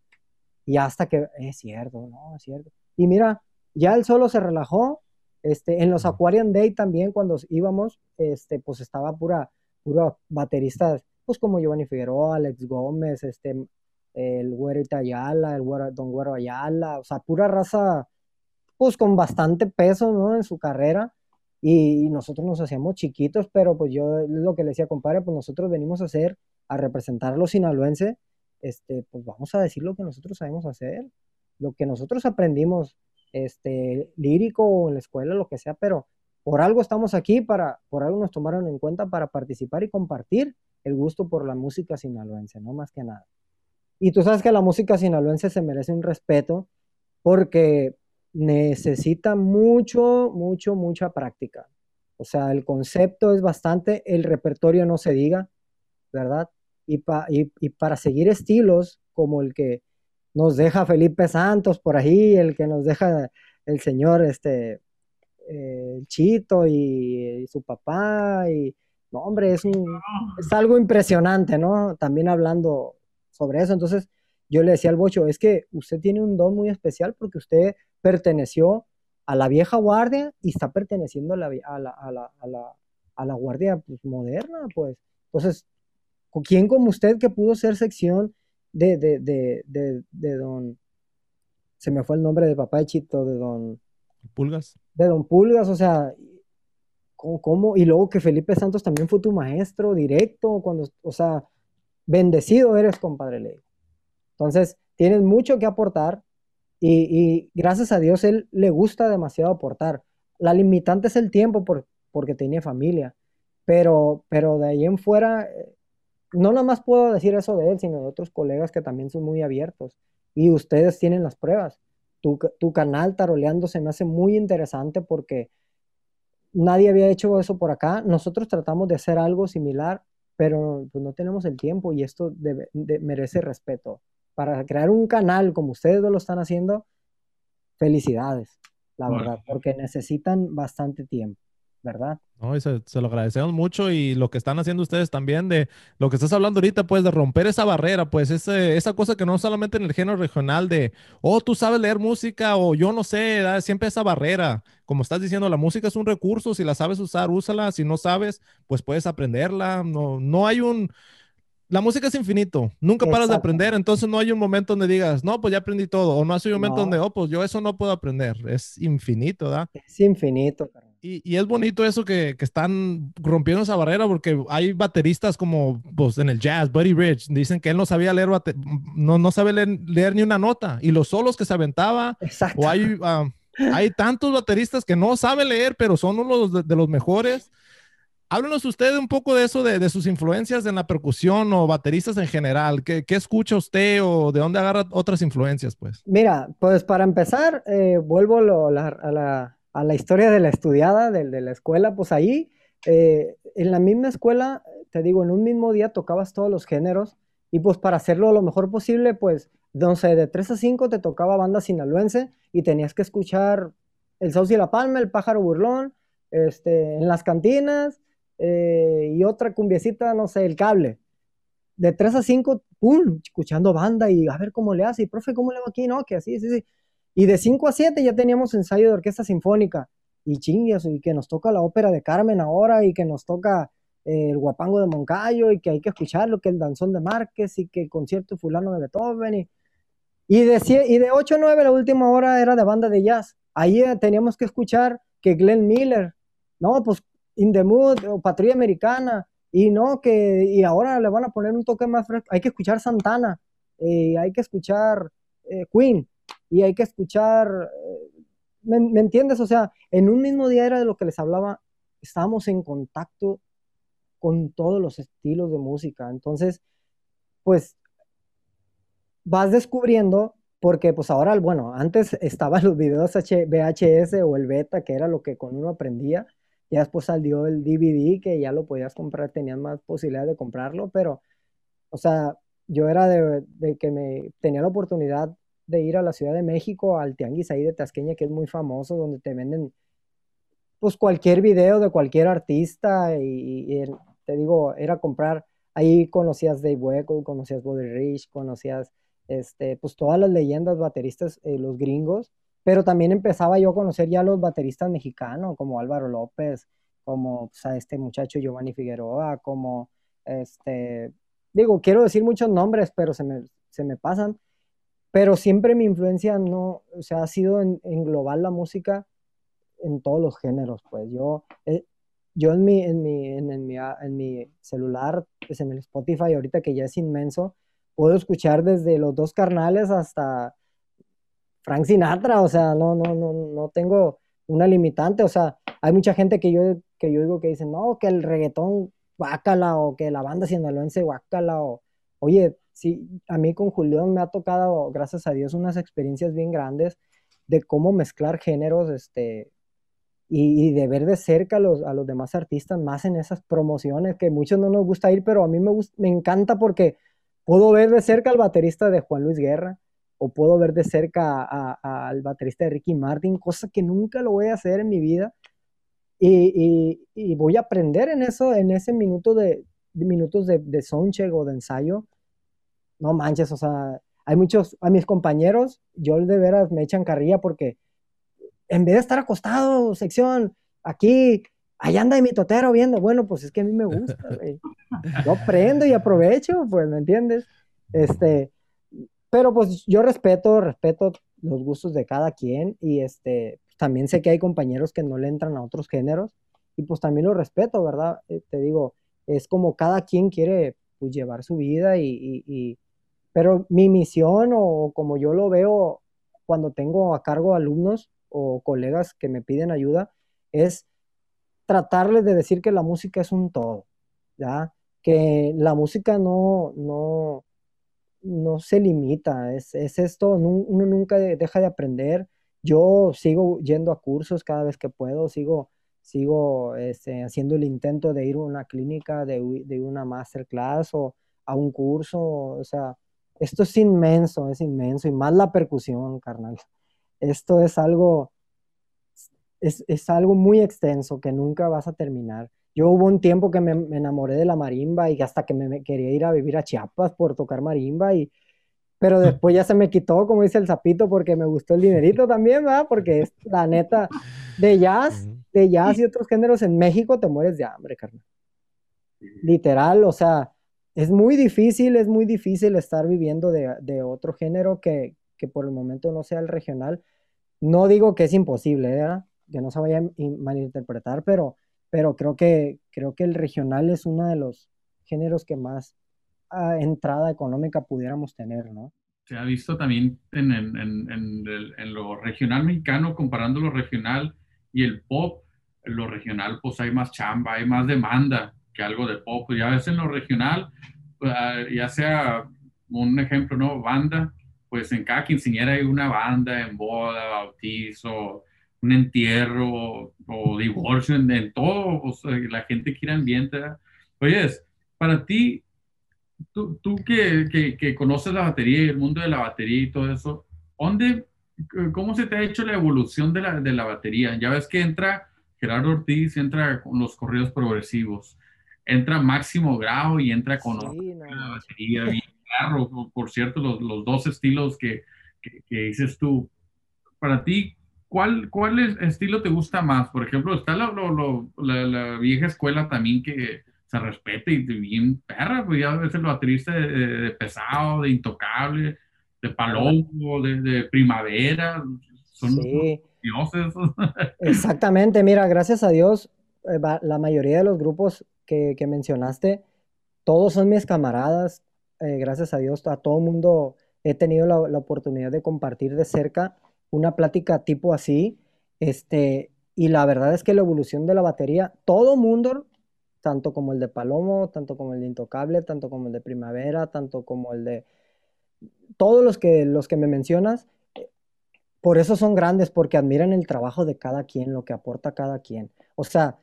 Y hasta que es cierto, no, es cierto. Y mira, ya él solo se relajó. Este, en los Aquarian Day también, cuando íbamos, este, pues estaba pura, pura bateristas, pues como Giovanni Figueroa, Alex Gómez, este, el Güero Ayala, el Don Güero Ayala, o sea, pura raza, pues con bastante peso, ¿no? En su carrera. Y, nosotros nos hacíamos chiquitos, pero pues yo lo que le decía, compadre, pues nosotros venimos a hacer, a representar a los sinaloenses, este, pues vamos a decir lo que nosotros sabemos hacer, lo que nosotros aprendimos, este, lírico o en la escuela, lo que sea, pero por algo estamos aquí, para, por algo nos tomaron en cuenta para participar y compartir el gusto por la música sinaloense, no más que nada. Y tú sabes que la música sinaloense se merece un respeto porque necesita mucho, mucho, mucha práctica. O sea, el concepto es bastante, el repertorio no se diga, ¿verdad? Y, y, para seguir estilos como el que nos deja Felipe Santos por ahí, el que nos deja el señor este, eh, Chito y, y, su papá, y hombre, es, es algo impresionante, ¿no? También hablando sobre eso. Entonces yo le decía al Bocho, es que usted tiene un don muy especial porque usted perteneció a la vieja guardia y está perteneciendo a la, a la, a la, a la, a la guardia pues, moderna, pues. Entonces, ¿quién como usted que pudo ser sección de, de, de, de, de don... Se me fue el nombre de papá de Chito, de don... Pulgas. De don Pulgas, o sea, ¿cómo, ¿cómo, Y luego que Felipe Santos también fue tu maestro directo, cuando, o sea, bendecido eres, compadre Ley. Entonces, tienes mucho que aportar y, gracias a Dios él le gusta demasiado aportar. La limitante es el tiempo por, porque tiene familia, pero, pero de ahí en fuera, eh, no nada más puedo decir eso de él, sino de otros colegas que también son muy abiertos y ustedes tienen las pruebas. Tu, tu canal Taroleando se me hace muy interesante porque nadie había hecho eso por acá. Nosotros tratamos de hacer algo similar pero pues, no tenemos el tiempo y esto merece respeto. Para crear un canal como ustedes lo están haciendo, felicidades, la verdad, porque necesitan bastante tiempo. ¿Verdad? No, y se, lo agradecemos mucho y lo que están haciendo ustedes también de lo que estás hablando ahorita, pues de romper esa barrera, pues esa cosa que no solamente en el género regional de, oh, tú sabes leer música o yo no sé, siempre esa barrera. Como estás diciendo, la música es un recurso, si la sabes usar, úsala, si no sabes, pues puedes aprenderla. No, no hay un, la música es infinito, nunca paras de aprender, entonces no hay un momento donde digas, no, pues ya aprendí todo, o no hay un momento donde, oh, pues yo eso no puedo aprender, es infinito, ¿verdad? Es infinito. Y, y, es bonito eso que, que, están rompiendo esa barrera porque hay bateristas como pues, en el jazz, Buddy Rich, dicen que él no sabía leer, no, no sabe leer, ni una nota y los solos que se aventaba, Exacto. o hay, ah, hay tantos bateristas que no saben leer, pero son uno de, de los mejores Háblenos usted un poco de eso, de, sus influencias en la percusión o bateristas en general. ¿Qué, escucha usted o de dónde agarra otras influencias, pues? Mira, pues para empezar, eh, vuelvo a, la, historia de la estudiada, de, la escuela, pues ahí, eh, en la misma escuela, te digo, en un mismo día tocabas todos los géneros y pues para hacerlo lo mejor posible, pues, no de 3 a 5 te tocaba banda sinaloense y tenías que escuchar el Sauce y la Palma, el Pájaro Burlón, este, en las cantinas, eh, y otra cumbiecita, no sé, el cable. De 3 a 5, ¡pum! Escuchando banda y a ver cómo le hace. Y profe, ¿cómo le va aquí? No, que así, sí, sí. Y de 5 a 7 ya teníamos ensayo de orquesta sinfónica. Y chingas, y que nos toca la ópera de Carmen ahora, y que nos toca eh, el guapango de Moncayo, y que hay que escucharlo, que el danzón de Márquez, y que el concierto fulano de Beethoven. Y, y, de, y de 8 a 9 la última hora era de banda de jazz. Ahí eh, teníamos que escuchar que Glenn Miller, no, pues In the Mood o Patrulla Americana, y no, que y ahora le van a poner un toque más fresco. Hay que escuchar Santana, eh, hay que escuchar Queen, y hay que escuchar. Eh, ¿me, entiendes? O sea, en un mismo día era de lo que les hablaba, estábamos en contacto con todos los estilos de música. Entonces, pues vas descubriendo, porque pues ahora, bueno, antes estaban los videos VHS o el beta, que era lo que con uno aprendía, ya después salió el DVD que ya lo podías comprar, tenías más posibilidades de comprarlo, pero, o sea, yo era de, que me tenía la oportunidad de ir a la Ciudad de México, al Tianguis ahí de Tasqueña, que es muy famoso, donde te venden pues cualquier video de cualquier artista y, te digo, era comprar, ahí conocías Dave Weckl, conocías Buddy Rich, conocías este, pues todas las leyendas bateristas, eh, los gringos, pero también empezaba yo a conocer ya los bateristas mexicanos, como Álvaro López, como pues, a este muchacho Giovanni Figueroa, como este, digo, quiero decir muchos nombres, pero se me, se me pasan, pero siempre mi influencia no, o sea, ha sido en, global la música en todos los géneros, pues yo, eh, yo en mi, en mi, en, mi, celular, pues en el Spotify, ahorita que ya es inmenso, puedo escuchar desde los dos carnales hasta Frank Sinatra, o sea, no, no, no, no tengo una limitante, o sea, hay mucha gente que yo, que yo digo que dicen, no, que el reggaetón guácala, o que la banda sinaloense guácala, o, oye, sí, a mí con Julián me ha tocado, gracias a Dios, unas experiencias bien grandes de cómo mezclar géneros, este, y, de ver de cerca a los, demás artistas, más en esas promociones que muchos no nos gusta ir, pero a mí me, me encanta porque puedo ver de cerca al baterista de Juan Luis Guerra, o puedo ver de cerca al baterista de Ricky Martin, cosa que nunca lo voy a hacer en mi vida. Y, voy a aprender en eso, en ese minuto de, minutos de, de o de ensayo. No manches, o sea, hay muchos, a mis compañeros, yo de veras me echan carrilla porque en vez de estar acostado, sección, aquí, allá anda mi totero viendo, bueno, pues es que a mí me gusta, Yo aprendo y aprovecho, pues, ¿me entiendes? Este, pero pues yo respeto, respeto los gustos de cada quien y este, también sé que hay compañeros que no le entran a otros géneros y pues también lo respeto, ¿verdad? Eh, te digo, es como cada quien quiere pues, llevar su vida y, y, pero mi misión o como yo lo veo cuando tengo a cargo alumnos o colegas que me piden ayuda es tratarles de decir que la música es un todo, ¿ya? Que la música no, no, no se limita, es, esto, uno nunca deja de aprender. Yo sigo yendo a cursos cada vez que puedo, sigo, sigo este, haciendo el intento de ir a una clínica, de, una masterclass o a un curso, o sea, esto es inmenso, es inmenso, y más la percusión, carnal. Esto es algo, es, es algo muy extenso que nunca vas a terminar. Yo hubo un tiempo que me, enamoré de la marimba y hasta que me, quería ir a vivir a Chiapas por tocar marimba y pero después ya se me quitó, como dice el sapito, porque me gustó el dinerito también, ¿verdad? Porque es la neta de jazz, de jazz y otros géneros en México te mueres de hambre, carnal. Literal, o sea, es muy difícil, es muy difícil estar viviendo de, otro género que, por el momento no sea el regional. No digo que es imposible, ¿verdad? que no se vaya a malinterpretar, pero, pero creo, que, creo que el regional es uno de los géneros que más ah, entrada económica pudiéramos tener, ¿no? Se ha visto también en, en, en, lo regional mexicano, comparando lo regional y el pop, lo regional pues hay más chamba, hay más demanda que algo de pop. Ya ves en lo regional, ah, ya sea un ejemplo, ¿no? Banda, pues en cada quinceañera hay una banda, en boda, bautizo, un entierro o divorcio, en, todo, o sea, la gente quiere ambiente. Oye, para ti, tú, tú que, que, conoces la batería y el mundo de la batería y todo eso, ¿dónde, ¿cómo se te ha hecho la evolución de la, de la batería? Ya ves que entra Gerardo Ortiz, entra con los corridos progresivos entra Máximo Grau y entra con la batería y claro, por cierto, los, los dos estilos que, que, dices tú. Para ti, ¿cuál, ¿cuál estilo te gusta más? Por ejemplo, está la, la, vieja escuela también que se respeta y bien perra, pues ya ves el baterista de, pesado, de intocable, de palomo, de, de primavera, son dioses. Exactamente, mira, gracias a Dios, la mayoría de los grupos que, mencionaste, todos son mis camaradas, eh, gracias a Dios, a todo mundo he tenido la, oportunidad de compartir de cerca una plática tipo así, este, y la verdad es que la evolución de la batería, todo mundo, tanto como el de Palomo, tanto como el de Intocable, tanto como el de Primavera, tanto como el de todos los que, los que me mencionas, por eso son grandes, porque admiran el trabajo de cada quien, lo que aporta cada quien. O sea,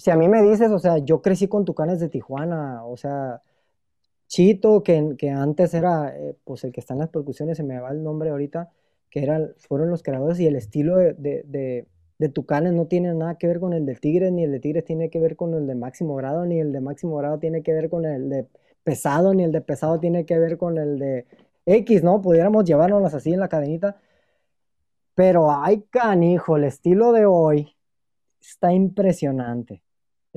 si a mí me dices, o sea, yo crecí con Tucanes de Tijuana, o sea, Chito, que, que antes era, eh, pues el que está en las percusiones, se me va el nombre ahorita, que era, fueron los creadores y el estilo de, de, de, Tucanes no tiene nada que ver con el de Tigres, ni el de Tigres tiene que ver con el de máximo grado, ni el de máximo grado tiene que ver con el de pesado, ni el de pesado tiene que ver con el de X, ¿no? Pudiéramos llevárnoslas así en la cadenita. Pero ay, canijo, el estilo de hoy está impresionante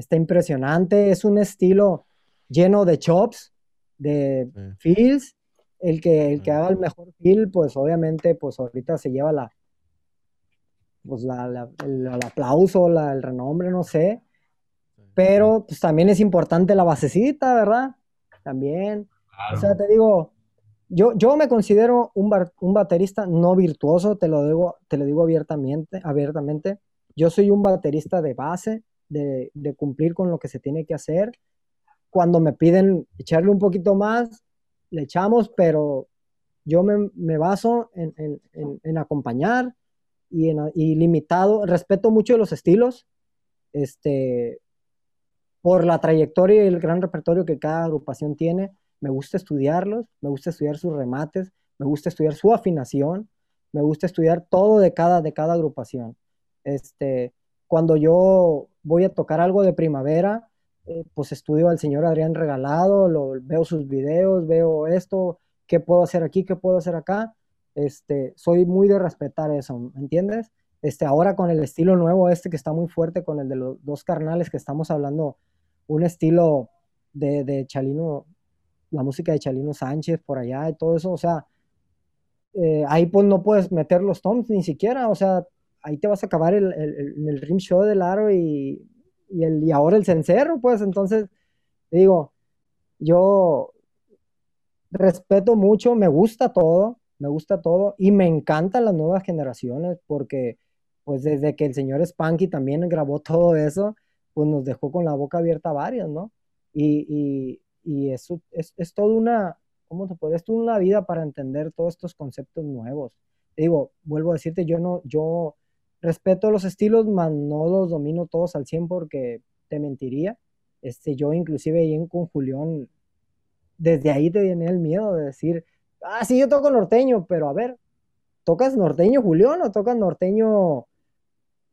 está impresionante, es un estilo lleno de chops, de feels, el que, el que haga el mejor feel, pues obviamente, pues ahorita se lleva la, pues la, el, aplauso, la, el renombre, no sé, pero pues también es importante la basecita, ¿verdad? También, o sea, te digo, yo, yo me considero un, un baterista no virtuoso, te lo digo, te lo digo abiertamente, abiertamente, yo soy un baterista de base, de, cumplir con lo que se tiene que hacer. Cuando me piden echarle un poquito más, le echamos, pero yo me, baso en, acompañar y, en, limitado. Respeto mucho los estilos, este, por la trayectoria y el gran repertorio que cada agrupación tiene. Me gusta estudiarlos, me gusta estudiar sus remates, me gusta estudiar su afinación, me gusta estudiar todo de cada, de cada agrupación. Este, cuando yo voy a tocar algo de primavera, eh, pues estudio al señor Adrián Regalado, lo, veo sus videos, veo esto, qué puedo hacer aquí, qué puedo hacer acá. Este, soy muy de respetar eso, ¿me entiendes? Este, ahora con el estilo nuevo este que está muy fuerte, con el de los dos carnales que estamos hablando, un estilo de, de Chalino, la música de Chalino Sánchez por allá y todo eso, o sea, eh, ahí pues no puedes meter los toms ni siquiera, o sea, ahí te vas a acabar el, el, el rim show del aro y, y, el, y ahora el cencerro, pues entonces, digo, yo respeto mucho, me gusta todo, me gusta todo y me encantan las nuevas generaciones porque pues desde que el señor Spanky también grabó todo eso, pues nos dejó con la boca abierta varios, ¿no? Y, y, y eso es, es toda una, ¿cómo se puede? Es toda una vida para entender todos estos conceptos nuevos. Digo, vuelvo a decirte, yo no, yo respeto los estilos, mas no los domino todos al 100 porque te mentiría. Este, yo inclusive ahí con Julián, desde ahí te tenía el miedo de decir, ah, sí, yo toco norteño, pero a ver, ¿tocas norteño Julián o tocas norteño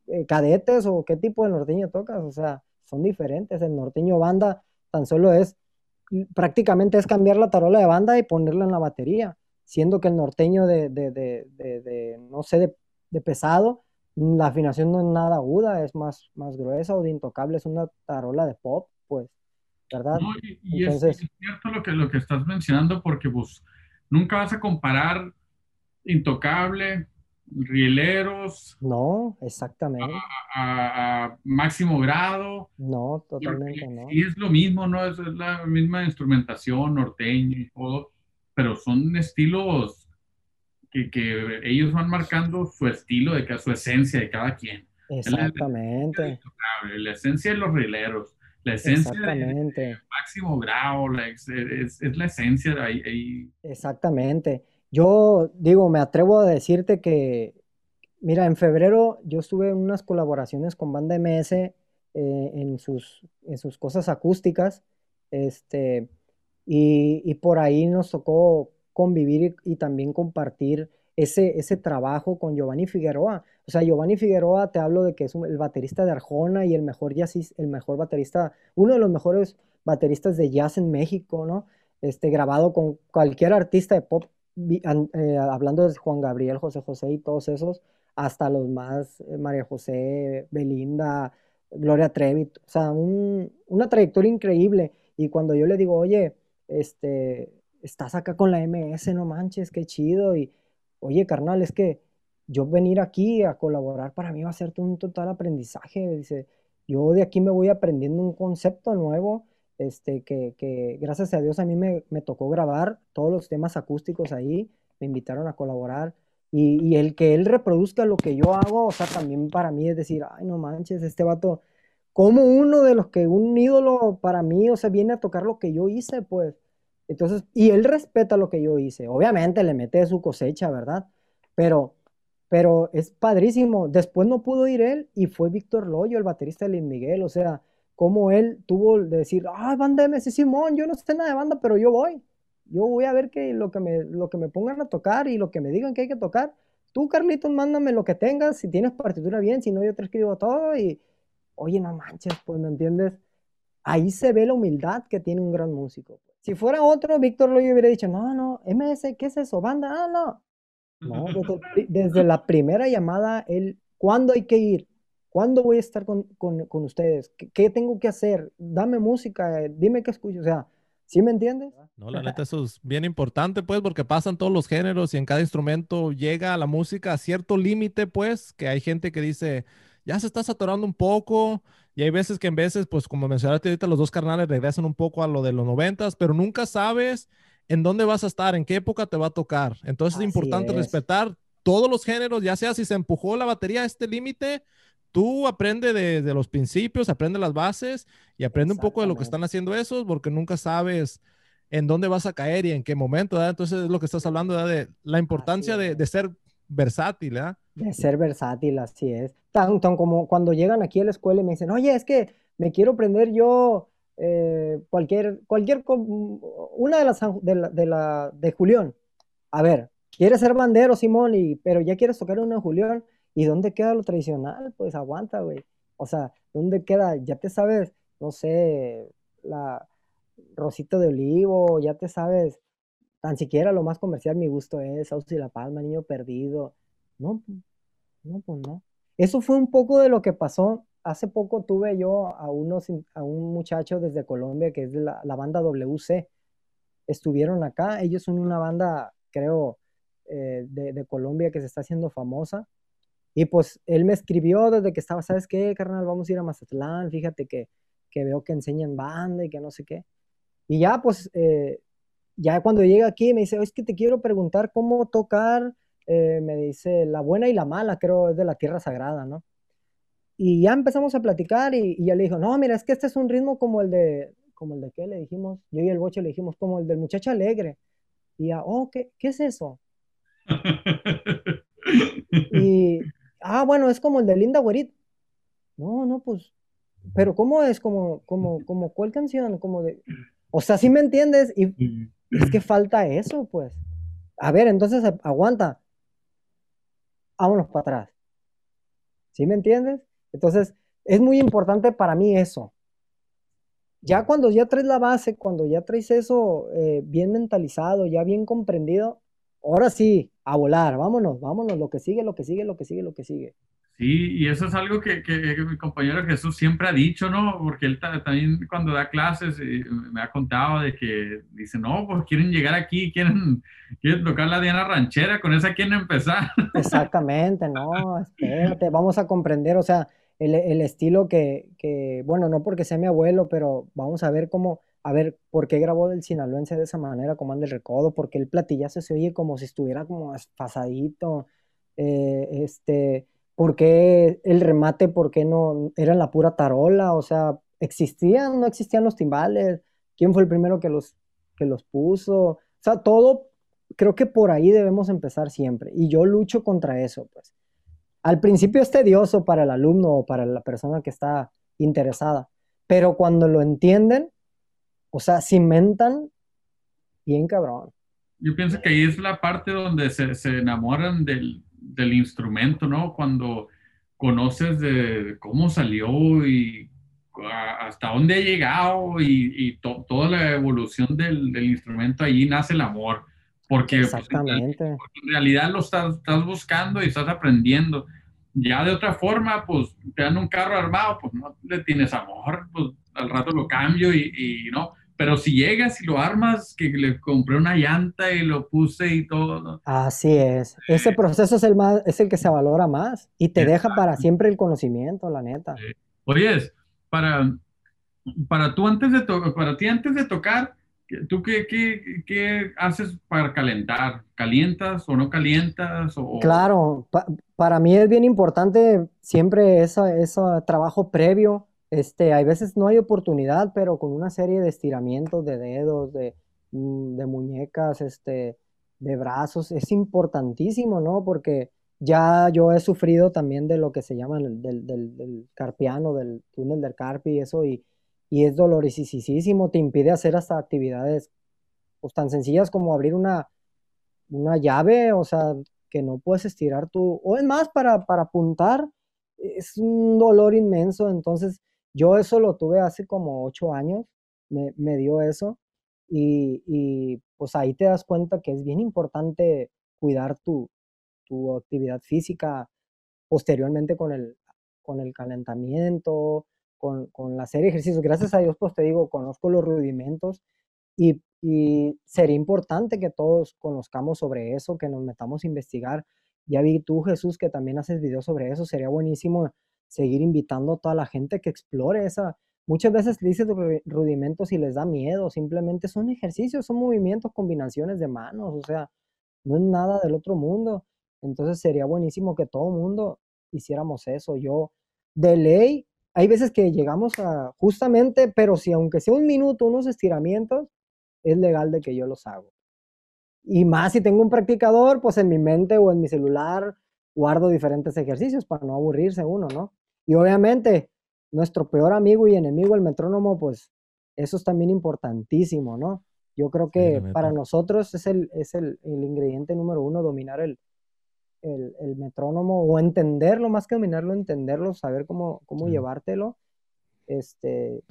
eh, cadetes o qué tipo de norteño tocas? O sea, son diferentes. El norteño banda tan solo es, prácticamente es cambiar la tarola de banda y ponerla en la batería, siendo que el norteño de, de, de, de no sé, de pesado, la afinación no es nada aguda, es más, más gruesa o de intocable, es una tarola de pop, pues. ¿verdad? y, es, cierto lo que, lo que estás mencionando porque pues nunca vas a comparar Intocable, Rieleros. No, exactamente. A, máximo grado. No, totalmente no. Y es lo mismo, ¿no? Es, la misma instrumentación norteña y todo, pero son estilos que, que, ellos van marcando su estilo, de su esencia de cada quien. Exactamente. La, esencia de los rieleros, la esencia de, máximo grado, es, es, la esencia de ahí. Exactamente. Yo digo, me atrevo a decirte que, mira, en febrero yo estuve en unas colaboraciones con Banda MS eh, en, sus, en sus cosas acústicas, este, y, por ahí nos tocó convivir y, también compartir ese, ese trabajo con Giovanni Figueroa. O sea, Giovanni Figueroa, te hablo de que es el baterista de Arjona y el mejor jazz, el mejor baterista, uno de los mejores bateristas de jazz en México, ¿no? Este, grabado con cualquier artista de pop eh, hablando de Juan Gabriel, José José y todos esos, hasta los más, eh, María José, Belinda, Gloria Trevi, o sea, una trayectoria increíble. Y cuando yo le digo, oye, este, estás acá con la MS, no manches, qué chido. Y, oye, carnal, es que yo venir aquí a colaborar para mí va a ser un total aprendizaje. Dice, yo de aquí me voy aprendiendo un concepto nuevo este, que, gracias a Dios a mí me, tocó grabar todos los temas acústicos ahí, me invitaron a colaborar. Y, el que él reproduzca lo que yo hago, o sea, también para mí es decir, ay, no manches, este vato, como uno de los que un ídolo para mí, o sea, viene a tocar lo que yo hice, pues. Entonces, y él respeta lo que yo hice. Obviamente le mete su cosecha, ¿verdad? Pero, pero es padrísimo. Después no pudo ir él y fue Víctor Loyo, el baterista de Luis Miguel. O sea, cómo él tuvo de decir, ah, banda MS Simón, yo no sé nada de banda, pero yo voy. Yo voy a ver que lo que, me, lo que me pongan a tocar y lo que me digan que hay que tocar. Tú, Carlitos, mándame lo que tengas, si tienes partitura bien, si no, yo te escribo todo y, oye, no manches, pues, ¿me entiendes? Ahí se ve la humildad que tiene un gran músico. Si fuera otro, Víctor lo hubiera dicho, no, no, MS, ¿qué es eso? Banda, ah, no. No, desde, desde la primera llamada, él, ¿cuándo hay que ir? ¿Cuándo voy a estar con, ustedes? ¿Qué, tengo que hacer? Dame música, dime qué escucho. O sea, ¿sí me entiendes? No, la neta, eso es bien importante, pues, porque pasan todos los géneros y en cada instrumento llega la música a cierto límite, pues, que hay gente que dice, ya se está saturando un poco. Y hay veces que en veces, pues, como mencionaste ahorita, los dos carnales regresan un poco a lo de los noventas, pero nunca sabes en dónde vas a estar, en qué época te va a tocar. Entonces es importante respetar todos los géneros, ya sea si se empujó la batería a este límite, tú aprende de, los principios, aprende las bases y aprende un poco de lo que están haciendo esos, porque nunca sabes en dónde vas a caer y en qué momento, ¿verdad? Entonces es lo que estás hablando, De la importancia de, ser versátil, ¿verdad? De ser versátil, así es. Tan, como cuando llegan aquí a la escuela y me dicen, oye, es que me quiero aprender yo eh, cualquier, cualquier, una de las, de la, de la, de Julián. A ver, ¿quieres ser bandero, Simón? Y, pero ya quieres tocar una de Julián ¿Y dónde queda lo tradicional? Pues aguanta, güey. O sea, ¿dónde queda? Ya te sabes, no sé, la Rosita de Olivo, ya te sabes, tan siquiera lo más comercial, mi gusto es Sauce y La Palma, Niño Perdido. No, no, pues no. Eso fue un poco de lo que pasó. Hace poco tuve yo a, unos, a un muchacho desde Colombia que es de la, banda WC. Estuvieron acá, ellos son una banda, creo, eh, de, de Colombia que se está haciendo famosa y pues él me escribió desde que estaba, ¿sabes qué, carnal? Vamos a ir a Mazatlán, fíjate que, que veo que enseñan banda y que no sé qué. Y ya, pues, eh, ya cuando llega aquí me dice, es que te quiero preguntar cómo tocar, eh, me dice, la buena y la mala, creo, es de la Tierra Sagrada, ¿no? Y ya empezamos a platicar y, ya le dijo, no, mira, es que este es un ritmo como el de, como el de qué le dijimos, yo y el boche le dijimos, como el del muchacho alegre. Y ya, oh, ¿qué, qué es eso? y, ah, bueno, es como el de Linda Guerit. No, no, pues, pero ¿cómo es? Como, como, como, ¿cuál canción? Como de, o sea, ¿sí me entiendes? Y es que falta eso, pues. A ver, entonces aguanta. Vámonos para atrás. ¿Sí me entiendes? Entonces, es muy importante para mí eso. Ya cuando ya traes la base, cuando ya traes eso eh, bien mentalizado, ya bien comprendido, ahora sí, a volar, vámonos, vámonos, lo que sigue, lo que sigue, lo que sigue, lo que sigue. Sí, y eso es algo que, que, mi compañero Jesús siempre ha dicho, ¿no? Porque él también cuando da clases eh, me ha contado de que dice, no, pues quieren llegar aquí, quieren, quieren tocar la Diana Ranchera, con esa quieren empezar. Exactamente, no, espérate, vamos a comprender, o sea, el, el estilo que, que, bueno, no porque sea mi abuelo, pero vamos a ver cómo, a ver, ¿por qué grabó del sinaloense de esa manera, como anda el recodo? Porque el platillazo se oye como si estuviera como pasadito, eh, este ¿Por qué el remate, por qué no era la pura tarola? O sea, ¿existían, no existían los timbales? ¿Quién fue el primero que los, que los puso? O sea, todo, creo que por ahí debemos empezar siempre. Y yo lucho contra eso, pues. Al principio es tedioso para el alumno o para la persona que está interesada, pero cuando lo entienden, o sea, cimentan bien cabrón. Yo pienso que ahí es la parte donde se, se enamoran del, del instrumento, ¿no? Cuando conoces de cómo salió y hasta dónde ha llegado y, toda la evolución del, instrumento, allí nace el amor. Porque, pues, en realidad lo estás, estás, buscando y estás aprendiendo. Ya de otra forma, pues te dan un carro armado, pues no le tienes amor, pues al rato lo cambio y, y no. Pero si llegas y lo armas, que le compré una llanta y lo puse y todo. Así es. Ese proceso es el más, es el que se valora más y te deja para siempre el conocimiento, la neta. Oye, para, para tú antes de para ti antes de tocar, ¿tú qué, qué, qué, haces para calentar? ¿Calientas o no calientas? O... Claro, para mí es bien importante siempre ese trabajo previo este, hay veces no hay oportunidad, pero con una serie de estiramientos de dedos, de, mm, de muñecas, este, de brazos, es importantísimo, ¿no? Porque ya yo he sufrido también de lo que se llama del, del, del carpiano, del túnel del carpi y eso, y, y es dolorosísimo, te impide hacer hasta actividades pues, tan sencillas como abrir una, una llave, o sea, que no puedes estirar tú, o es más, para, para apuntar, es un dolor inmenso, entonces yo eso lo tuve hace como ocho años, me, dio eso, y, pues ahí te das cuenta que es bien importante cuidar tu, actividad física posteriormente con el, con el calentamiento, con, con, la serie de ejercicios. Gracias a Dios, pues te digo, conozco los rudimentos y, y, sería importante que todos conozcamos sobre eso, que nos metamos a investigar. Ya vi tú, Jesús, que también haces videos sobre eso. Sería buenísimo seguir invitando a toda la gente que explore esa. Muchas veces dices rudimentos y les da miedo, simplemente son ejercicios, son movimientos, combinaciones de manos, o sea, no es nada del otro mundo. Entonces sería buenísimo que todo mundo hiciéramos eso. Yo, de ley, hay veces que llegamos a, justamente, pero si aunque sea un minuto, unos estiramientos, es legal de que yo los hago. Y más si tengo un practicador, pues en mi mente o en mi celular guardo diferentes ejercicios para no aburrirse uno, ¿no? Y obviamente, nuestro peor amigo y enemigo, el metrónomo, pues eso es también importantísimo, ¿no? Yo creo que para nosotros es, el, es el, ingrediente número uno, dominar el, el, metrónomo o entenderlo, más que dominarlo, entenderlo, saber cómo, cómo llevártelo. Este,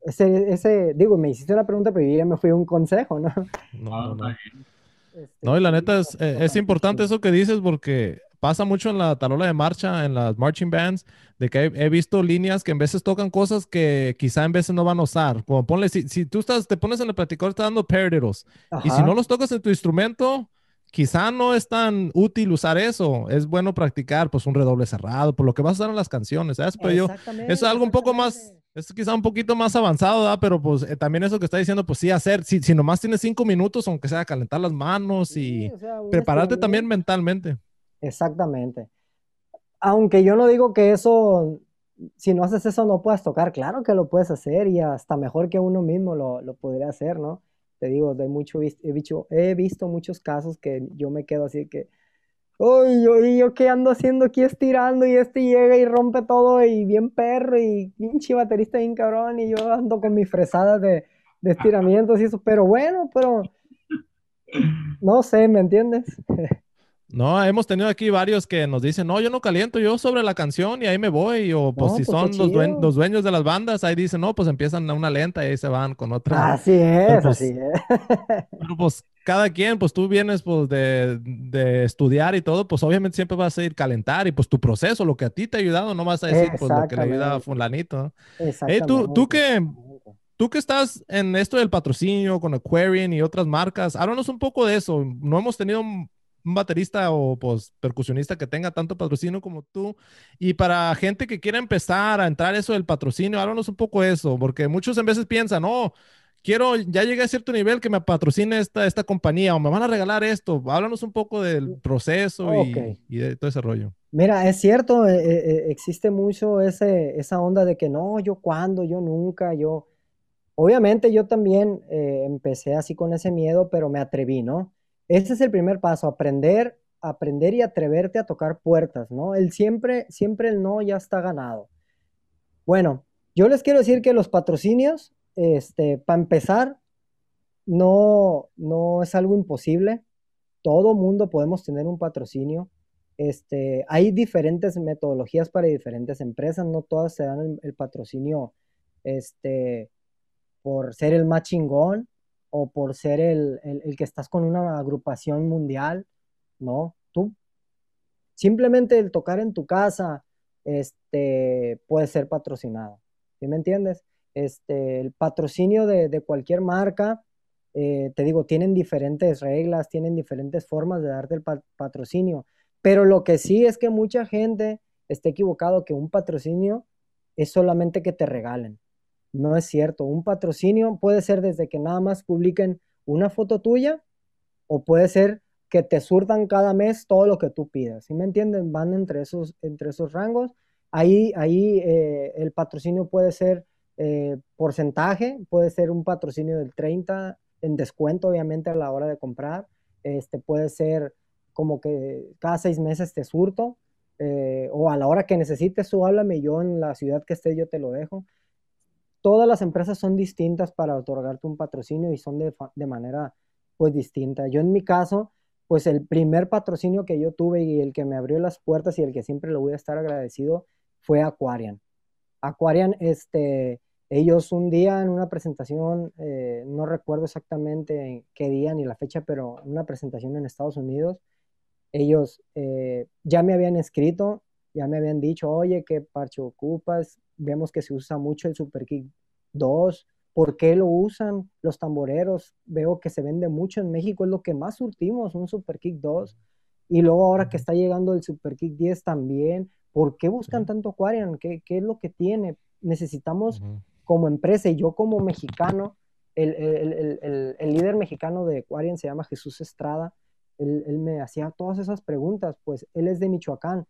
ese, ese, digo, me hiciste la pregunta, pero yo ya me fui a un consejo, ¿no? No, no, este, no. y la neta es, es importante eso que dices porque pasa mucho en la tarola de marcha, en las marching bands, de que he, visto líneas que en veces tocan cosas que quizá en veces no van a usar. Como ponle, si, si tú estás, te pones en el platicador, está dando paradiddles. Y si no los tocas en tu instrumento, quizá no es tan útil usar eso. Es bueno practicar, pues, un redoble cerrado, por lo que vas a usar en las canciones, ¿sabes? Pero yo, eso es algo un poco más, es quizá un poquito más avanzado, ¿verdad? Pero pues eh, también eso que está diciendo, pues sí, hacer, si, si nomás tienes cinco minutos, aunque sea calentar las manos y prepararte también mentalmente. Exactamente. Aunque yo no digo que eso, si no haces eso no puedas tocar, claro que lo puedes hacer y hasta mejor que uno mismo lo, lo podría hacer, ¿no? Te digo, he visto muchos casos que yo me quedo así que, uy, yo, yo qué ando haciendo aquí estirando y este llega y rompe todo y bien perro y pinche baterista bien cabrón y yo ando con mis fresadas de, de estiramientos y eso, pero bueno, pero no sé, ¿me entiendes? No, hemos tenido aquí varios que nos dicen, no, yo no caliento, yo sobre la canción y ahí me voy. O pues si pues, son los, los, dueños de las bandas, ahí dicen, no, pues empiezan a una lenta y ahí se van con otra. Así es, pues, así es. Pero pues cada quien, pues tú vienes pues, de, de, estudiar y todo, pues obviamente siempre vas a ir calentar y pues tu proceso, lo que a ti te ha ayudado, no vas a decir pues lo que le ayuda a fulanito. Exactamente. tú, tú que, tú que estás en esto del patrocinio con Aquarian y otras marcas, háblanos un poco de eso. No hemos tenido un, baterista o pues percusionista que tenga tanto patrocinio como tú. Y para gente que quiera empezar a entrar eso del patrocinio, háblanos un poco de eso, porque muchos en veces piensan, no, oh, quiero, ya llegué a cierto nivel que me patrocine esta, esta compañía o me van a regalar esto. Háblanos un poco del proceso y, de todo ese rollo. Mira, es cierto, eh, eh, eh, existe mucho ese, esa onda de que no, yo cuándo, yo nunca, yo... Obviamente yo también empecé así con ese miedo, pero me atreví, ¿no? Ese es el primer paso, aprender, aprender y atreverte a tocar puertas, ¿no? El siempre, siempre el no ya está ganado. Bueno, yo les quiero decir que los patrocinios este, para empezar, no, no es algo imposible. Todo mundo podemos tener un patrocinio. Este, hay diferentes metodologías para diferentes empresas, no todas se dan el, patrocinio este, por ser el más chingón o por ser el, el, que estás con una agrupación mundial, no, tú simplemente el tocar en tu casa este, puede ser patrocinado, ¿sí me entiendes? Este, el patrocinio de, cualquier marca, eh, te digo, tienen diferentes reglas, tienen diferentes formas de darte el patrocinio, pero lo que sí es que mucha gente está equivocado que un patrocinio es solamente que te regalen. No es cierto, un patrocinio puede ser desde que nada más publiquen una foto tuya o puede ser que te surtan cada mes todo lo que tú pidas. ¿Sí me entienden? Van entre esos, entre esos rangos. Ahí, ahí eh, el patrocinio puede ser eh, porcentaje, puede ser un patrocinio del 30 en descuento, obviamente, a la hora de comprar. Este, puede ser como que cada seis meses te surto, eh, o a la hora que necesites, tú háblame, yo en la ciudad que esté, yo te lo dejo. Todas las empresas son distintas para otorgarte un patrocinio y son de, manera pues distinta. Yo en mi caso, pues el primer patrocinio que yo tuve y el que me abrió las puertas y el que siempre le voy a estar agradecido fue Aquarian. Aquarian, este, ellos un día en una presentación, eh, no recuerdo exactamente qué día ni la fecha, pero en una presentación en Estados Unidos, ellos eh, ya me habían escrito, ya me habían dicho, oye, ¿qué parche ocupas? Vemos que se usa mucho el Super Kick 2. ¿Por qué lo usan los tamboreros? Veo que se vende mucho en México, es lo que más surtimos, un Super Kick 2. Y luego ahora que está llegando el Super Kick 10 también, ¿por qué buscan tanto Aquarian? ¿Qué, ¿Qué, es lo que tiene? Necesitamos como empresa y yo como mexicano, el, líder mexicano de Aquarian se llama Jesús Estrada, él, me hacía todas esas preguntas, pues él es de Michoacán,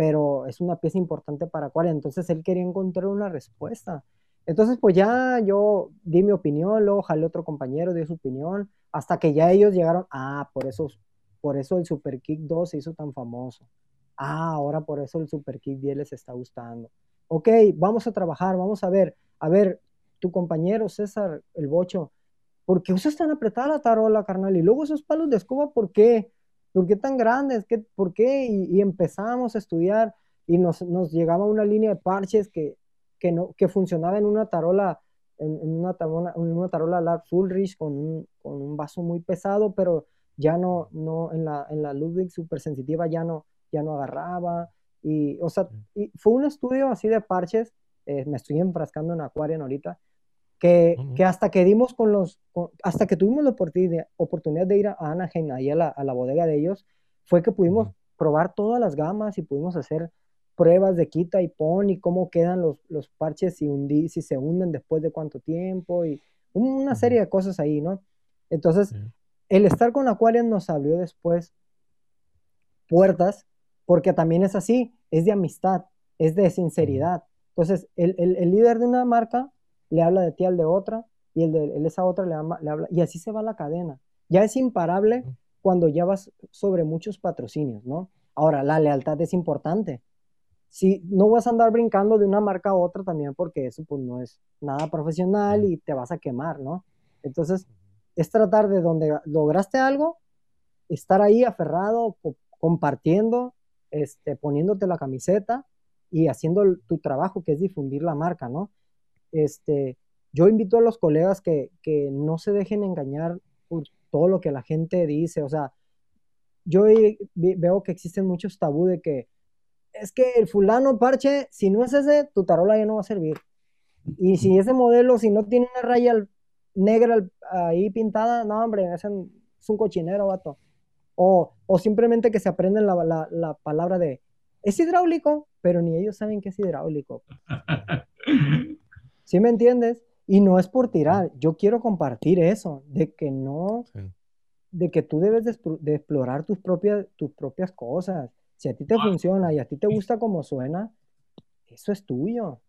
pero es una pieza importante para Aquarian, entonces él quería encontrar una respuesta. Entonces, pues ya yo di mi opinión, luego jalé otro compañero, dio su opinión, hasta que ya ellos llegaron, ah, por eso, por eso el Super Kick 2 se hizo tan famoso. Ah, ahora por eso el Super Kick 10 les está gustando. Ok, vamos a trabajar, vamos a ver a ver, tu compañero César, el bocho, ¿por qué usas tan apretada la tarola, carnal? Y luego esos palos de escoba, ¿por qué? ¿Por qué tan grandes? ¿Qué, ¿Por qué? Y, empezamos a estudiar y nos, nos, llegaba una línea de parches que, que, no, que funcionaba en una tarola, en, una, tarola, en una tarola Lark Fullrich con un, con un vaso muy pesado, pero ya no, no en la, en la Ludwig super sensitiva ya no, ya no agarraba. Y, o sea, y fue un estudio así de parches eh, me estoy enfrascando en Aquarian ahorita, que, que hasta que dimos con los, hasta que tuvimos la oportunidad, oportunidad de ir a Anaheim, ahí a la, a la bodega de ellos, fue que pudimos probar todas las gamas y pudimos hacer pruebas de quita y pon y cómo quedan los, los parches y si se hunden después de cuánto tiempo y una serie de cosas ahí, ¿no? Entonces, el estar con Aquarian nos abrió después puertas, porque también es así, es de amistad, es de sinceridad. Entonces, el, líder de una marca le habla de ti al de otra y el de esa otra le, habla, y así se va la cadena. Ya es imparable cuando ya vas sobre muchos patrocinios, ¿no? Ahora, la lealtad es importante. Si no vas a andar brincando de una marca a otra también porque eso pues no es nada profesional y te vas a quemar, ¿no? Entonces, es tratar de donde lograste algo, estar ahí aferrado, compartiendo, este, poniéndote la camiseta y haciendo tu trabajo, que es difundir la marca, ¿no? Este, yo invito a los colegas que, que no se dejen engañar por, todo lo que la gente dice. O sea, yo veo que existen muchos tabú de que es que el fulano parche, si no es ese, tu tarola ya no va a servir. Y si ese modelo, si no tiene una raya negra ahí pintada, no, hombre, es un, cochinero, vato. O, o, simplemente que se aprenden la, la, la, palabra de, es hidráulico, pero ni ellos saben que es hidráulico. ¿Sí me entiendes? Y no es por tirar, yo quiero compartir eso, de que no, de que tú debes de, explorar tus propias, tus propias cosas. Si a ti te funciona y a ti te gusta como suena, eso es tuyo.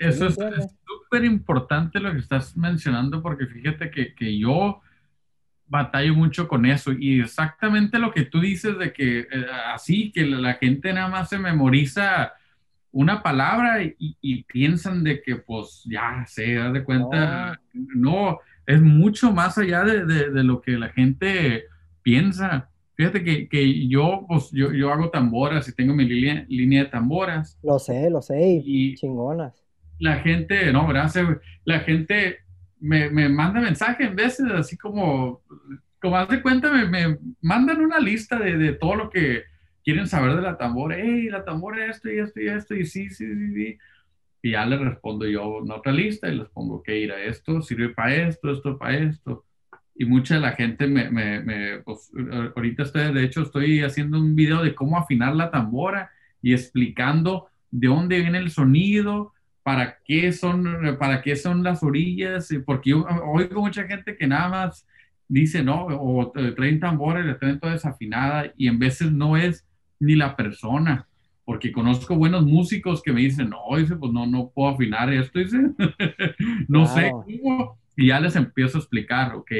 Eso es súper importante lo que estás mencionando porque fíjate que, que, yo batallo mucho con eso y exactamente lo que tú dices de que eh, así, que la gente nada más se memoriza una palabra y, piensan de que pues ya se da de cuenta, no. es mucho más allá de, de, lo que la gente piensa. Fíjate que, que yo, pues, yo, yo, hago tamboras y tengo mi línea, línea de tamboras. Lo sé, lo sé, y chingonas. La gente, no, gracias, la gente me, me manda mensajes en veces así como, como haz de cuenta, me, me mandan una lista de, de todo lo que, quieren saber de la tambora, hey, la tambora esto y esto y esto, y sí, sí, sí, sí. Y ya les respondo yo en otra lista y les pongo que ir a esto, sirve para esto, esto para esto. Y mucha de la gente me, me, me pues, ahorita estoy, de hecho, estoy haciendo un video de cómo afinar la tambora y explicando de dónde viene el sonido, para qué son, para qué son las orillas, porque yo oigo mucha gente que nada más dice, no, o traen tambora y la traen toda desafinada y en veces no es ni la persona, porque conozco buenos músicos que me dicen, no, dice, pues no, no puedo afinar esto, dice, no sé cómo, y ya les empiezo a explicar, ok,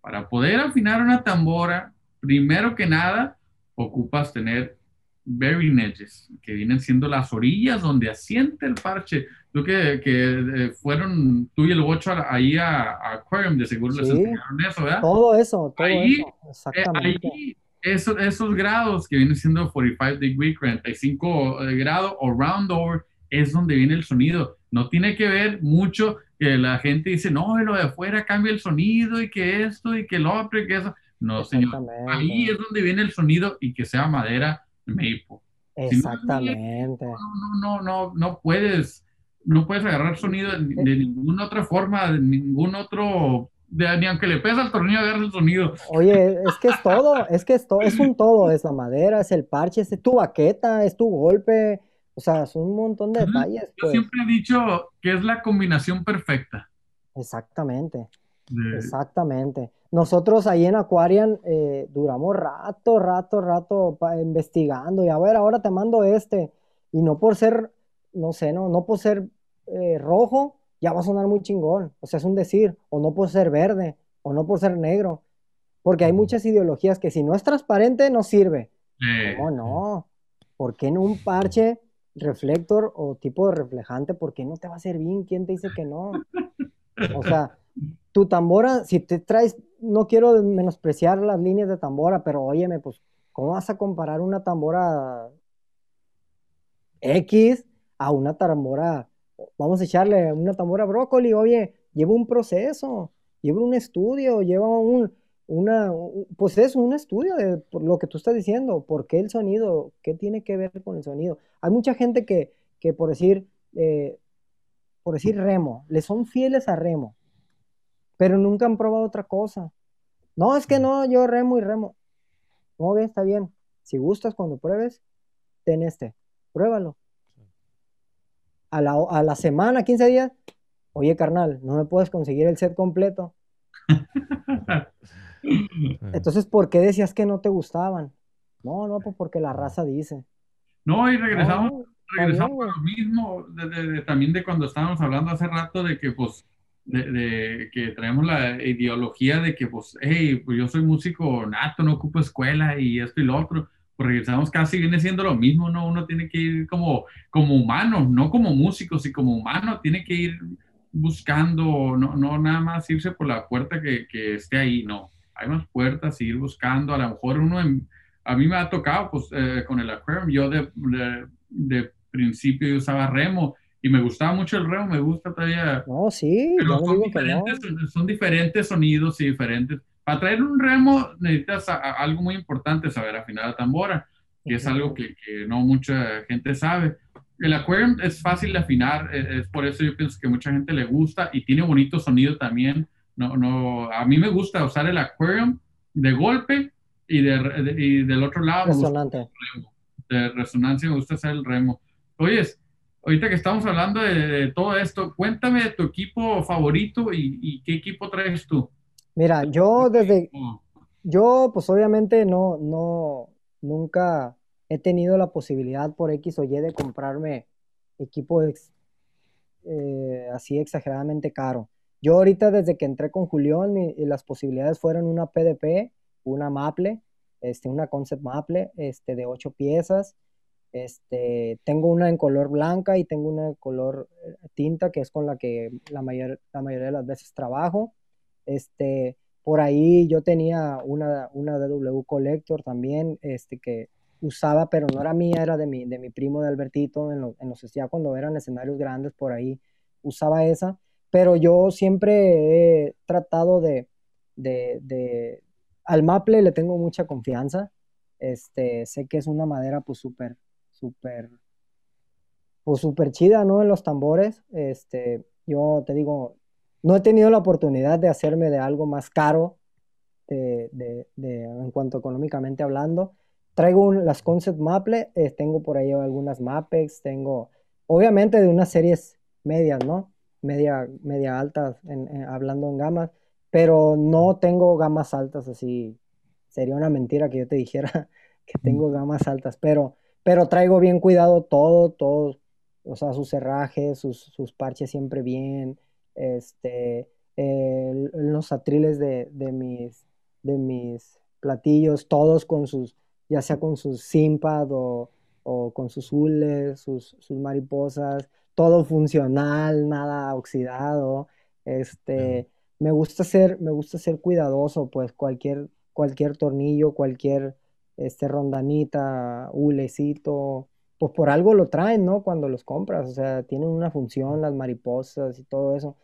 para poder afinar una tambora, primero que nada, ocupas tener bearing edges, que vienen siendo las orillas donde asiente el parche. Tú que, que eh, fueron tú y el Bocho ahí a, Aquarium, de seguro les enseñaron eso, ¿verdad? Todo eso, todo ahí, eso, eh, exactamente. ahí esos, esos grados que vienen siendo 45 degree, 45 grados o round over, es donde viene el sonido. No tiene que ver mucho que la gente dice, no, lo de afuera cambia el sonido y que esto y que lo otro y que eso. No, señor. Ahí es donde viene el sonido y que sea madera maple. Exactamente. no, no, no, no, puedes, no puedes agarrar sonido de, de ninguna otra forma, de ningún otro ni aunque le pesa el tornillo agarra el sonido. Oye, es que es todo, es que es todo, es un todo, es la madera, es el parche, es tu baqueta, es tu golpe, o sea, son un montón de detalles. Yo pues. siempre he dicho que es la combinación perfecta. Exactamente, exactamente. Nosotros ahí en Aquarian eh, duramos rato, rato, rato investigando y a ver, ahora te mando este, y no por ser, no sé, no, no por ser eh, rojo, ya va a sonar muy chingón. O sea, es un decir, o no por ser verde, o no por ser negro. Porque hay muchas ideologías que si no es transparente, no sirve. ¿Cómo no? ¿Por qué en un parche reflector o tipo de reflejante, por qué no te va a servir? ¿Quién te dice que no? O sea, tu tambora, si te traes, no quiero menospreciar las líneas de tambora, pero óyeme, pues, ¿cómo vas a comparar una tambora X a una tambora vamos a echarle una tambora brócoli, oye, lleva un proceso, lleva un estudio, lleva un, una, pues es un estudio de lo que tú estás diciendo, ¿por qué el sonido? ¿Qué tiene que ver con el sonido? Hay mucha gente que, que por decir, eh, por decir remo, le son fieles a remo, pero nunca han probado otra cosa. No, es que no, yo remo y remo. No, bien, está bien. Si gustas cuando pruebes, ten este, pruébalo a la, a la semana, 15 días, oye carnal, no me puedes conseguir el set completo. Entonces, ¿por qué decías que no te gustaban? No, no, pues porque la raza dice. No, y regresamos, regresamos a lo mismo, también de cuando estábamos hablando hace rato de que, pues, de, que traemos la ideología de que, pues, hey, pues yo soy músico nato, no ocupo escuela y esto y lo otro pues regresamos casi viene siendo lo mismo, ¿no? Uno tiene que ir como, como humano, no como músico, sino como humano, tiene que ir buscando, no, no nada más irse por la puerta que, que esté ahí, no. Hay más puertas, ir buscando, a lo mejor uno, a mí me ha tocado, pues, eh, con el aquarium, yo de, de, principio yo usaba remo, y me gustaba mucho el remo, me gusta todavía. No, sí, pero son, diferentes, son diferentes sonidos y diferentes para traer un remo necesitas algo muy importante, saber afinar la tambora, que es algo que, que, no mucha gente sabe. El aquarium es fácil de afinar, e, es, por eso yo pienso que mucha gente le gusta y tiene bonito sonido también. No, no, a mí me gusta usar el aquarium de golpe y, de, y del otro lado. Resonante. De resonancia me gusta hacer el remo. Oyes, ahorita que estamos hablando de, todo esto, cuéntame de tu equipo favorito y, qué equipo traes tú. Mira, yo desde, yo pues obviamente no, no, nunca he tenido la posibilidad por X o Y de comprarme equipo eh, así exageradamente caro. Yo ahorita desde que entré con Julián y, las posibilidades fueron una PDP, una Maple, este, una Concept Maple este, de ocho piezas, este, tengo una en color blanca y tengo una en color eh, tinta, que es con la que la, mayor, la mayoría de las veces trabajo. Este, por ahí yo tenía una, una DW Collector también, este, que usaba, pero no era mía, era de mi, de mi primo de Albertito, en, los ya cuando eran escenarios grandes, por ahí usaba esa, pero yo siempre he tratado de, de, de al Maple le tengo mucha confianza, este, sé que es una madera pues súper súper, pues súper chida, ¿no? En los tambores. Este, yo te digo, no he tenido la oportunidad de hacerme de algo más caro de, de, de, en cuanto económicamente hablando. Traigo las Concept Maple, eh, tengo por ahí algunas Mapex, tengo, obviamente de unas series medias, ¿no? Media, media altas, hablando en gamas, pero no tengo gamas altas así. Sería una mentira que yo te dijera que tengo gamas altas, pero pero traigo bien cuidado todo, todo, o sea, sus cerrajes, sus, sus parches siempre bien, este, los atriles de, de, mis, de mis platillos, todos con sus, ya sea con sus simpad o, o con sus hules, sus, sus, mariposas, todo funcional, nada oxidado, este, me gusta ser, me gusta ser cuidadoso, pues cualquier, cualquier tornillo, cualquier este rondanita, hulecito, pues por algo lo traen, ¿no? Cuando los compras, o sea, tienen una función las mariposas y todo eso.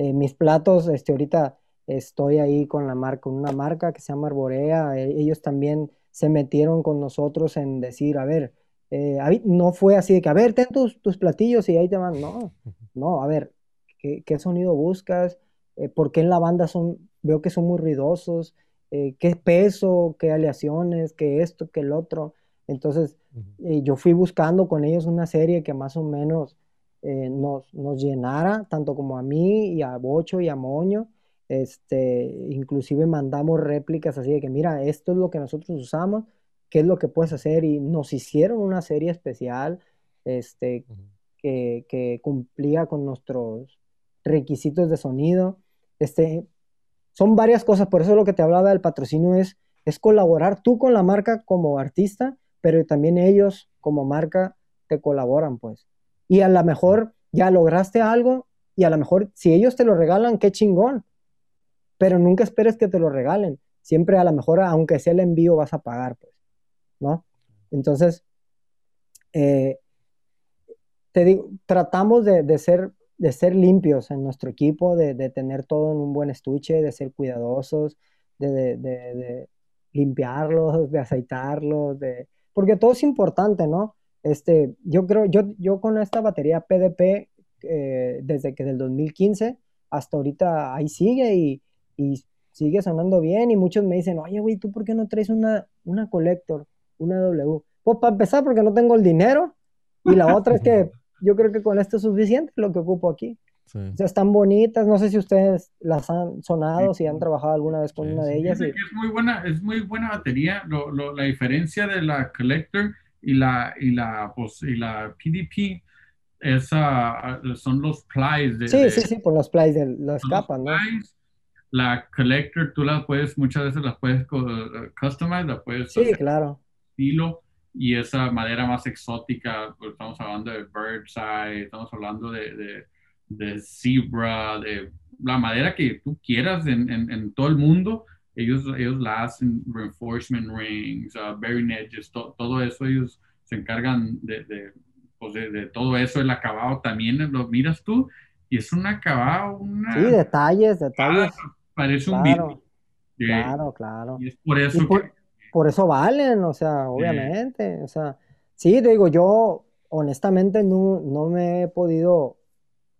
Eh, mis platos, este, ahorita estoy ahí con la marca, con una marca que se llama Arborea, e, ellos también se metieron con nosotros en decir, a ver, eh, no fue así de que, a ver, ten tus, tus, platillos y ahí te van, no, no, a ver, ¿qué, qué sonido buscas? Eh, ¿Por qué en la banda son, veo que son muy ruidosos? eh, qué peso, qué aleaciones, qué esto, qué el otro. Entonces, eh, yo fui buscando con ellos una serie que más o menos eh, nos, nos, llenara, tanto como a mí y a Bocho y a Moño. Este, inclusive mandamos réplicas así de que, mira, esto es lo que nosotros usamos, qué es lo que puedes hacer. Y nos hicieron una serie especial este, que, que cumplía con nuestros requisitos de sonido. Este, son varias cosas, por eso lo que te hablaba del patrocinio es, es colaborar tú con la marca como artista, pero también ellos como marca te colaboran, pues. Y a lo mejor ya lograste algo y a lo mejor si ellos te lo regalan, qué chingón. Pero nunca esperes que te lo regalen. Siempre a lo mejor, aunque sea el envío, vas a pagar, pues. ¿No? Entonces, eh, te digo, tratamos de, de, ser de ser limpios en nuestro equipo, de, tener todo en un buen estuche, de ser cuidadosos, de, de limpiarlos, de aceitarlos, de... porque todo es importante, ¿no? Este, yo creo, yo, yo con esta batería PDP, eh, desde que del 2015 hasta ahorita ahí sigue y, y, sigue sonando bien y muchos me dicen, oye, güey, ¿tú por qué no traes una, una Collector, una W? Pues para empezar porque no tengo el dinero y la otra es que yo creo que con esto es suficiente lo que ocupo aquí. O sea, están bonitas, no sé si ustedes las han sonado, si han trabajado alguna vez con una de ellas. Es muy buena, es muy buena batería. la diferencia de la Collector y la, y la, pues, y la PDP esa, son los plies. De, sí, sí, sí, por los plies de las capas, ¿no? la Collector tú la puedes, muchas veces las puedes customizar, la puedes... Sí, claro. Estilo y esa madera más exótica, pues estamos hablando de birdseye, estamos hablando de, de, de, zebra, de la madera que tú quieras en, en, todo el mundo, ellos, ellos la hacen, reinforcement rings, uh, bearing edges, todo eso ellos se encargan de, pues de, todo eso, el acabado también lo miras tú y es un acabado, una... Sí, detalles, detalles. parece un Claro, claro. Y es por eso por, eso valen, o sea, obviamente. O sea, sí, te digo, yo honestamente no, no me he podido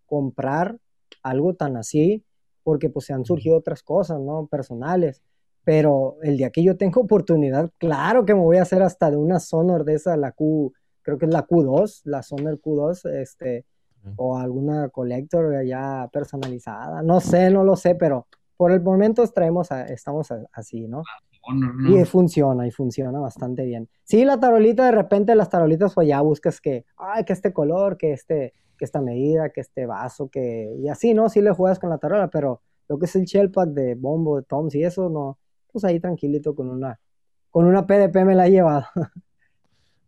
comprar algo tan así porque pues se han surgido otras cosas, ¿no? Personales. Pero el día que yo tengo oportunidad, claro que me voy a hacer hasta de una Sonor de esa, la Q, creo que es la Q2, la Sonor Q2, este, o alguna Collector ya personalizada. No sé, no lo sé, pero por el momento traemos estamos así, ¿no? Y funciona, y funciona bastante bien. Sí, la tarolita, de repente las tarolitas, pues ya buscas que, ay, que este color, que este, que esta medida, que este vaso, que, y así, ¿no? Sí le juegas con la tarola, pero lo que es el shell pack de bombo, de toms y eso, no, pues ahí tranquilito con una, con una PDP me la he llevado.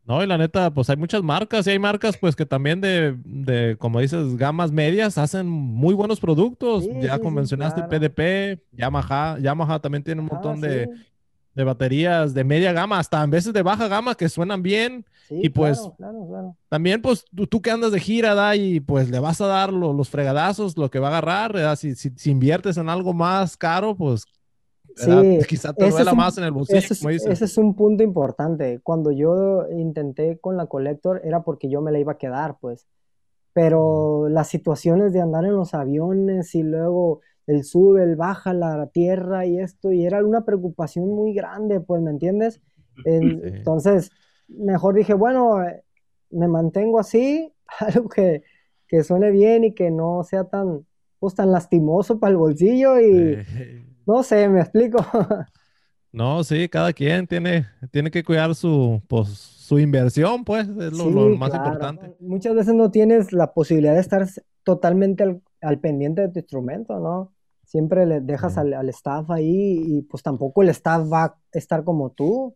No, y la neta, pues hay muchas marcas y hay marcas pues que también de, de como dices, gamas medias hacen muy buenos productos. ya como mencionaste PDP, Yamaha, Yamaha también tiene un ah, montón de, de, baterías de media gama, hasta en veces de baja gama que suenan bien. y pues también pues tú, que andas de gira, da, y pues le vas a dar los fregadazos, lo que va a agarrar, si, si, si inviertes en algo más caro, pues Sí, quizá te duela más en el bolsillo, ese es, un punto importante. Cuando yo intenté con la Collector era porque yo me la iba a quedar, pues. Pero las situaciones de andar en los aviones y luego el sube, el baja, la tierra y esto, y era una preocupación muy grande, pues, ¿me entiendes? Entonces, mejor dije, bueno, eh, me mantengo así, algo que, que suene bien y que no sea tan, pues, tan lastimoso para el bolsillo y... No sé, me explico. no, sí, cada quien tiene, tiene que cuidar su, pues, su inversión, pues, es lo, más importante. Muchas veces no tienes la posibilidad de estar totalmente al, pendiente de tu instrumento, ¿no? Siempre le dejas al, staff ahí y pues tampoco el staff va a estar como tú.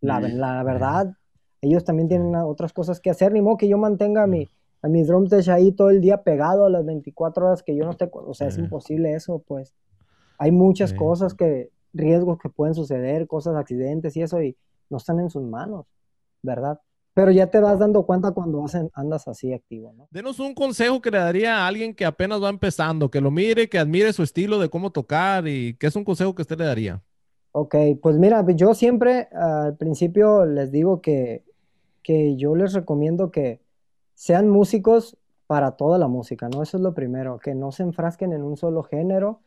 La, la verdad, ellos también tienen otras cosas que hacer, ni modo que yo mantenga a mi, a mi drum ahí todo el día pegado a las 24 horas que yo no esté, o sea, es imposible eso, pues. Hay muchas cosas que, riesgos que pueden suceder, cosas, accidentes y eso, y no están en sus manos, ¿verdad? Pero ya te vas dando cuenta cuando andas así activo, ¿no? Denos un consejo que le daría a alguien que apenas va empezando, que lo mire, que admire su estilo de cómo tocar y qué es un consejo que usted le daría. Ok, pues mira, yo siempre al principio les digo que, que yo les recomiendo que sean músicos para toda la música, ¿no? Eso es lo primero, que no se enfrasquen en un solo género,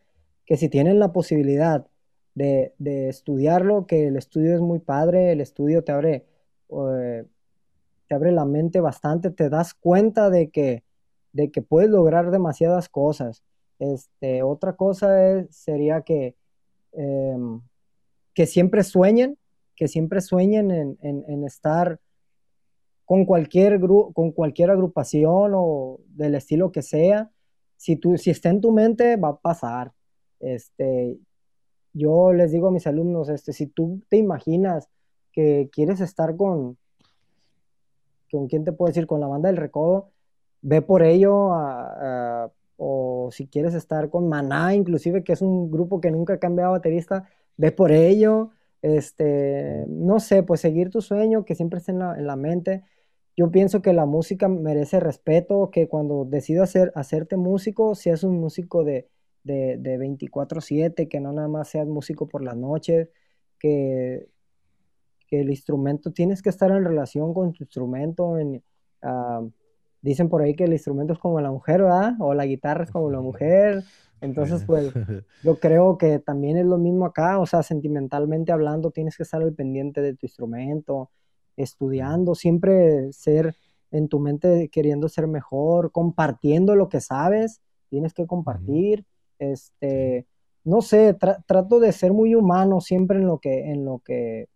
que si tienen la posibilidad de, estudiarlo, que el estudio es muy padre, el estudio te abre, eh, te abre la mente bastante, te das cuenta de que, de que puedes lograr demasiadas cosas. Este, otra cosa sería que, em, que siempre sueñen, que siempre sueñen en, estar con cualquier, con cualquier agrupación o del estilo que sea. Si, tú, si está en tu mente, va a pasar. Este, yo les digo a mis alumnos, este, si tú te imaginas que quieres estar con, ¿con quién te puedo decir? Con la banda del Recodo, ve por ello, o si quieres estar con Maná, inclusive, que es un grupo que nunca ha cambiado baterista, ve por ello, este, no sé, pues seguir tu sueño, que siempre esté en la, en la mente. Yo pienso que la música merece respeto, que cuando decidas hacer, hacerte músico, seas un músico de, de, de 24/7, que no nada más seas músico por las noches, que, que, el instrumento, tienes que estar en relación con tu instrumento. En, ah, dicen por ahí que el instrumento es como la mujer, ¿verdad? O la guitarra es como la mujer. Entonces, pues yo creo que también es lo mismo acá, o sea, sentimentalmente hablando, tienes que estar al pendiente de tu instrumento, estudiando, siempre ser en tu mente queriendo ser mejor, compartiendo lo que sabes, tienes que compartir. Este, no sé, trato de ser muy humano siempre en lo que, en lo que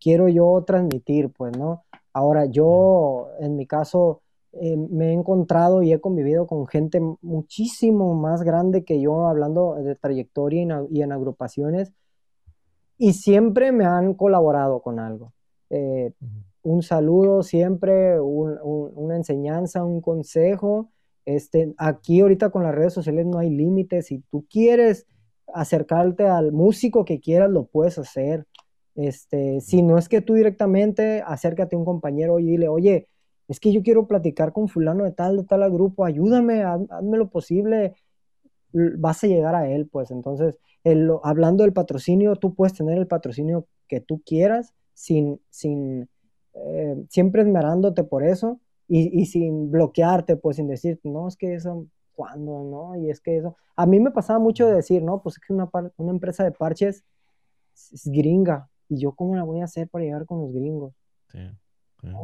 quiero yo transmitir, pues, ¿no? Ahora, yo, en mi caso, eh, me he encontrado y he convivido con gente muchísimo más grande que yo, hablando de trayectoria y en, agrupaciones, y siempre me han colaborado con algo. Eh, un saludo siempre, una enseñanza, un consejo, este, aquí ahorita con las redes sociales no hay límites. Si tú quieres acercarte al músico que quieras, lo puedes hacer. Este, si no es que tú directamente acércate a un compañero y dile, oye, es que yo quiero platicar con fulano de tal, de tal grupo, ayúdame, hazme lo posible. vas a llegar a él, pues entonces, hablando del patrocinio, tú puedes tener el patrocinio que tú quieras sin, sin eh, siempre esmerándote por eso y, sin bloquearte, pues sin decir, no, es que eso, ¿cuándo? ¿No? Y es que eso, a mí me pasaba mucho de decir, no, pues es que una, una empresa de parches es gringa, y yo cómo la voy a hacer para llegar con los gringos. Sí,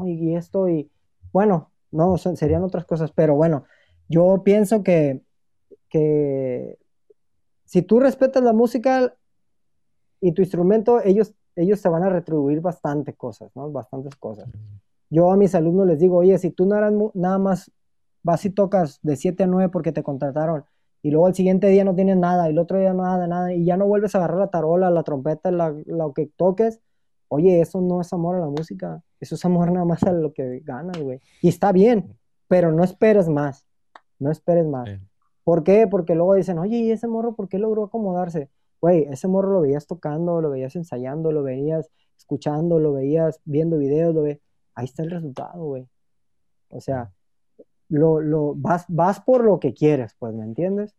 y, esto, y bueno, no, serían otras cosas, pero bueno, yo pienso que, que si tú respetas la música y tu instrumento, ellos, ellos te van a retribuir bastante cosas, ¿no? Bastantes cosas. Yo a mis alumnos les digo, oye, si tú no nada más vas y tocas de 7 a 9 porque te contrataron, y luego al siguiente día no tienes nada, y el otro día nada, nada, y ya no vuelves a agarrar la tarola, la trompeta, lo que toques, oye, eso no es amor a la música, eso es amor nada más a lo que ganas, güey. Y está bien, pero no esperes más, no esperes más. ¿Por qué? Porque luego dicen, oye, ¿y ese morro por qué logró acomodarse? Güey, ese morro lo veías tocando, lo veías ensayando, lo veías escuchando, lo veías viendo videos, lo ve... Ahí está el resultado, güey. O sea, lo, lo, vas, vas por lo que quieres, pues, ¿me entiendes?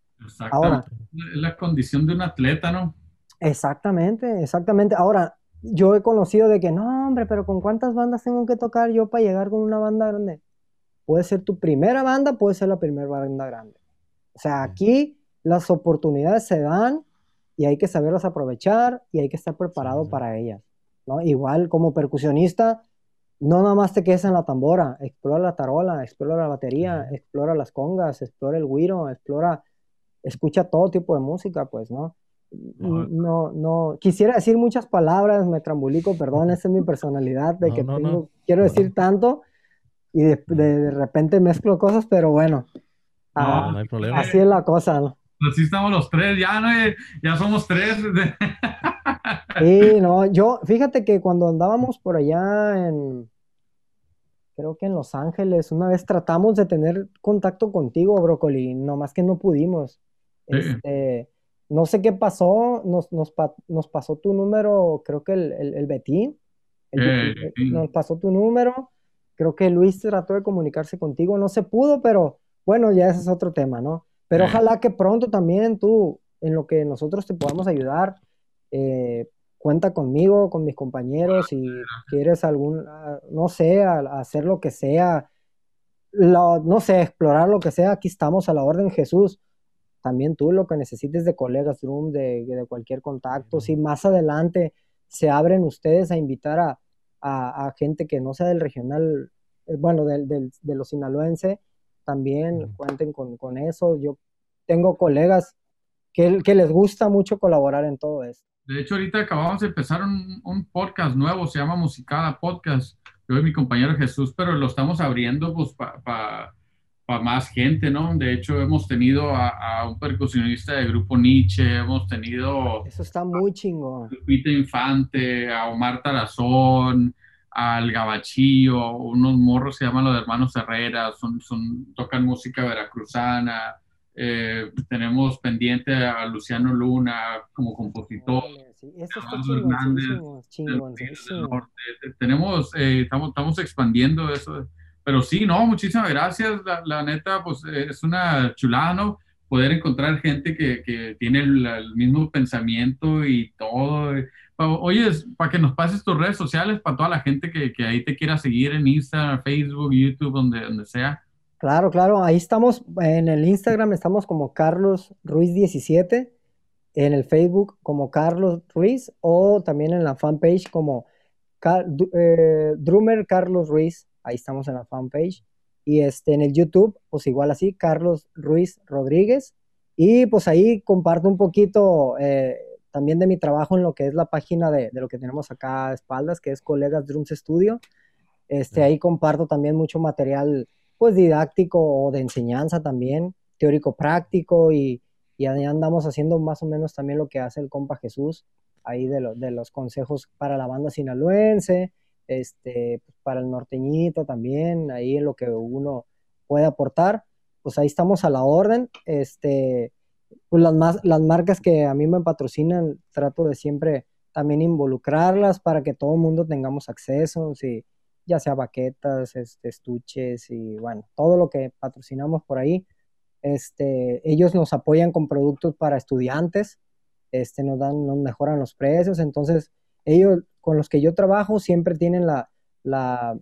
Ahora, es la condición de un atleta, ¿no? Exactamente, exactamente. Ahora, yo he conocido de que, no, hombre, pero ¿con cuántas bandas tengo que tocar yo para llegar con una banda grande? Puede ser tu primera banda, puede ser la primera banda grande. O sea, aquí las oportunidades se dan y hay que saberlas aprovechar y hay que estar preparado para ellas. ¿no? Igual como percusionista, no nada más te quedes en la tambora, explora la tarola, explora la batería, explora las congas, explora el guiro, explora, escucha todo tipo de música, pues, ¿no? No, no, quisiera decir muchas palabras, me trambulico, perdón, esa es mi personalidad, de que quiero decir tanto y de, repente mezclo cosas, pero bueno, ah, hay problema. así es la cosa, ¿no? Así estamos los tres, ya, ¿no? ya somos tres. Sí, no, yo, fíjate que cuando andábamos por allá en, creo que en Los Ángeles, una vez tratamos de tener contacto contigo, Brócoli, nomás que no pudimos. Este, no sé qué pasó, nos, nos, pasó tu número, creo que el, el, el Betín, eh, nos pasó tu número, creo que Luis trató de comunicarse contigo, no se pudo, pero bueno, ya ese es otro tema, ¿no? Pero ojalá que pronto también tú, en lo que nosotros te podamos ayudar, eh, cuenta conmigo, con mis compañeros, si quieres algún, ah, no sé, hacer lo que sea, no sé, explorar lo que sea, aquí estamos a la orden, Jesús. También tú lo que necesites de colegas, Room, de, de cualquier contacto, si más adelante se abren ustedes a invitar a, a, gente que no sea del regional, eh, bueno, del, del, de los sinaloenses, también cuenten con, con, eso. Yo tengo colegas que, que les gusta mucho colaborar en todo esto. De hecho, ahorita acabamos de empezar un, un podcast nuevo, se llama Musicada Podcast. Yo y mi compañero Jesús, pero lo estamos abriendo pues para más gente, ¿no? De hecho, hemos tenido a, un percusionista de grupo Nietzsche, hemos tenido... Eso está muy chingón. A Infante, a Omar Tarazón, al Gabachillo, unos morros se llaman los hermanos Herrera, son, son, tocan música veracruzana, eh, tenemos pendiente a Luciano Luna como compositor. Sí, eso está Tenemos, eh, estamos, estamos expandiendo eso. Pero sí, no, muchísimas gracias. La, neta, pues eh, es una chulada, ¿no? Poder encontrar gente que, que tiene el, mismo pensamiento y todo. Oye, para que nos pases tus redes sociales, para toda la gente que, que ahí te quiera seguir en Instagram, Facebook, YouTube, donde, donde sea. Claro, claro, ahí estamos, en el Instagram estamos como Carlos Ruiz 17, en el Facebook como Carlos Ruiz o también en la fanpage como eh, Drummer Carlos Ruiz, ahí estamos en la fanpage. Y este, en el YouTube, pues igual así, Carlos Ruiz Rodríguez. Y pues ahí comparto un poquito eh, también de mi trabajo en lo que es la página de, de, lo que tenemos acá a espaldas, que es Colegas Drums Studio. Este, ahí comparto también mucho material pues didáctico o de enseñanza también, teórico práctico y, y ahí andamos haciendo más o menos también lo que hace el compa Jesús, ahí de, de los consejos para la banda sinaloense, este, para el norteñito también, ahí en lo que uno puede aportar, pues ahí estamos a la orden, este, pues las, más, las marcas que a mí me patrocinan, trato de siempre también involucrarlas para que todo el mundo tengamos acceso, si, ya sea baquetas, este, estuches y bueno, todo lo que patrocinamos por ahí, este, ellos nos apoyan con productos para estudiantes, este, nos dan, nos mejoran los precios, entonces ellos con los que yo trabajo siempre tienen la, la,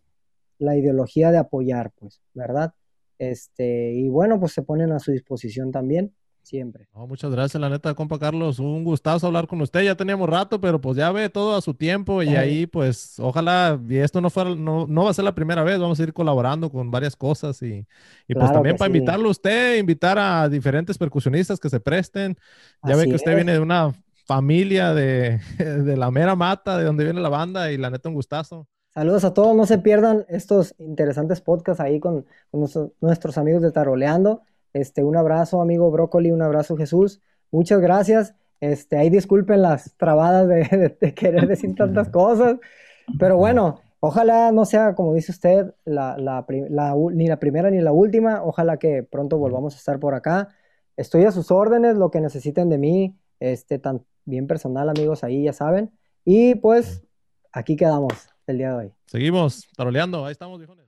la ideología de apoyar, pues, ¿verdad? Este, y bueno, pues se ponen a su disposición también siempre. muchas gracias, la neta, compa Carlos. Un gustazo hablar con usted. Ya teníamos rato, pero pues ya ve todo a su tiempo y ahí, pues, ojalá, y esto no fuera, no, no va a ser la primera vez, vamos a ir colaborando con varias cosas y, y pues también para invitarlo a usted, invitar a diferentes percusionistas que se presten. Ya ve que usted viene de una familia de, de la mera mata, de donde viene la banda y la neta, un gustazo. Saludos a todos, no se pierdan estos interesantes podcasts ahí con, con nuestros amigos de Taroleando. Este, un abrazo, amigo Brócoli, un abrazo, Jesús. Muchas gracias. Este, ahí disculpen las trabadas de, querer decir tantas cosas, pero bueno, ojalá no sea, como dice usted, la, ni la primera ni la última. Ojalá que pronto volvamos a estar por acá. Estoy a sus órdenes, lo que necesiten de mí, este, tan bien personal, amigos, ahí ya saben. Y pues, aquí quedamos el día de hoy. Seguimos taroleando, ahí estamos, viejones.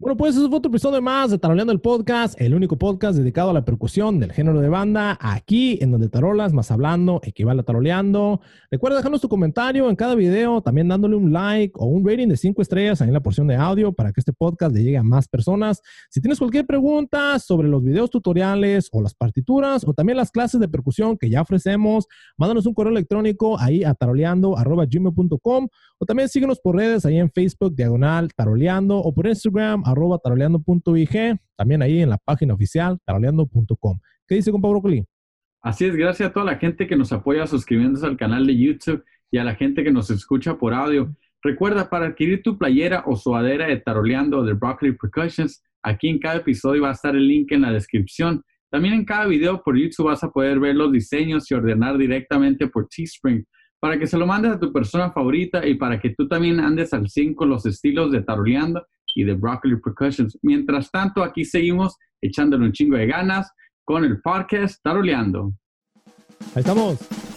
Bueno, pues eso fue otro episodio más de Taroleando el Podcast, el único podcast dedicado a la percusión del género de banda, aquí en donde tarolas más hablando equivale a taroleando. Recuerda dejarnos tu comentario en cada video, también dándole un like o un rating de 5 estrellas ahí en la porción de audio para que este podcast le llegue a más personas. Si tienes cualquier pregunta sobre los videos tutoriales o las partituras o también las clases de percusión que ya ofrecemos, mándanos un correo electrónico ahí a taroleando.gmail.com o también síguenos por redes ahí en Facebook, diagonal, taroleando o por Instagram, arroba taroleando.ig, también ahí en la página oficial taroleando.com. ¿Qué dice compa Broccoli? Así es, gracias a toda la gente que nos apoya suscribiéndose al canal de YouTube y a la gente que nos escucha por audio. Recuerda, para adquirir tu playera o suadera de Taroleando de Broccoli Percussions, aquí en cada episodio va a estar el link en la descripción. También en cada video por YouTube vas a poder ver los diseños y ordenar directamente por Teespring para que se lo mandes a tu persona favorita y para que tú también andes al 5 los estilos de Taroleando y de Broccoli Percussions. Mientras tanto, aquí seguimos echándole un chingo de ganas con el podcast Taroleando. Ahí estamos.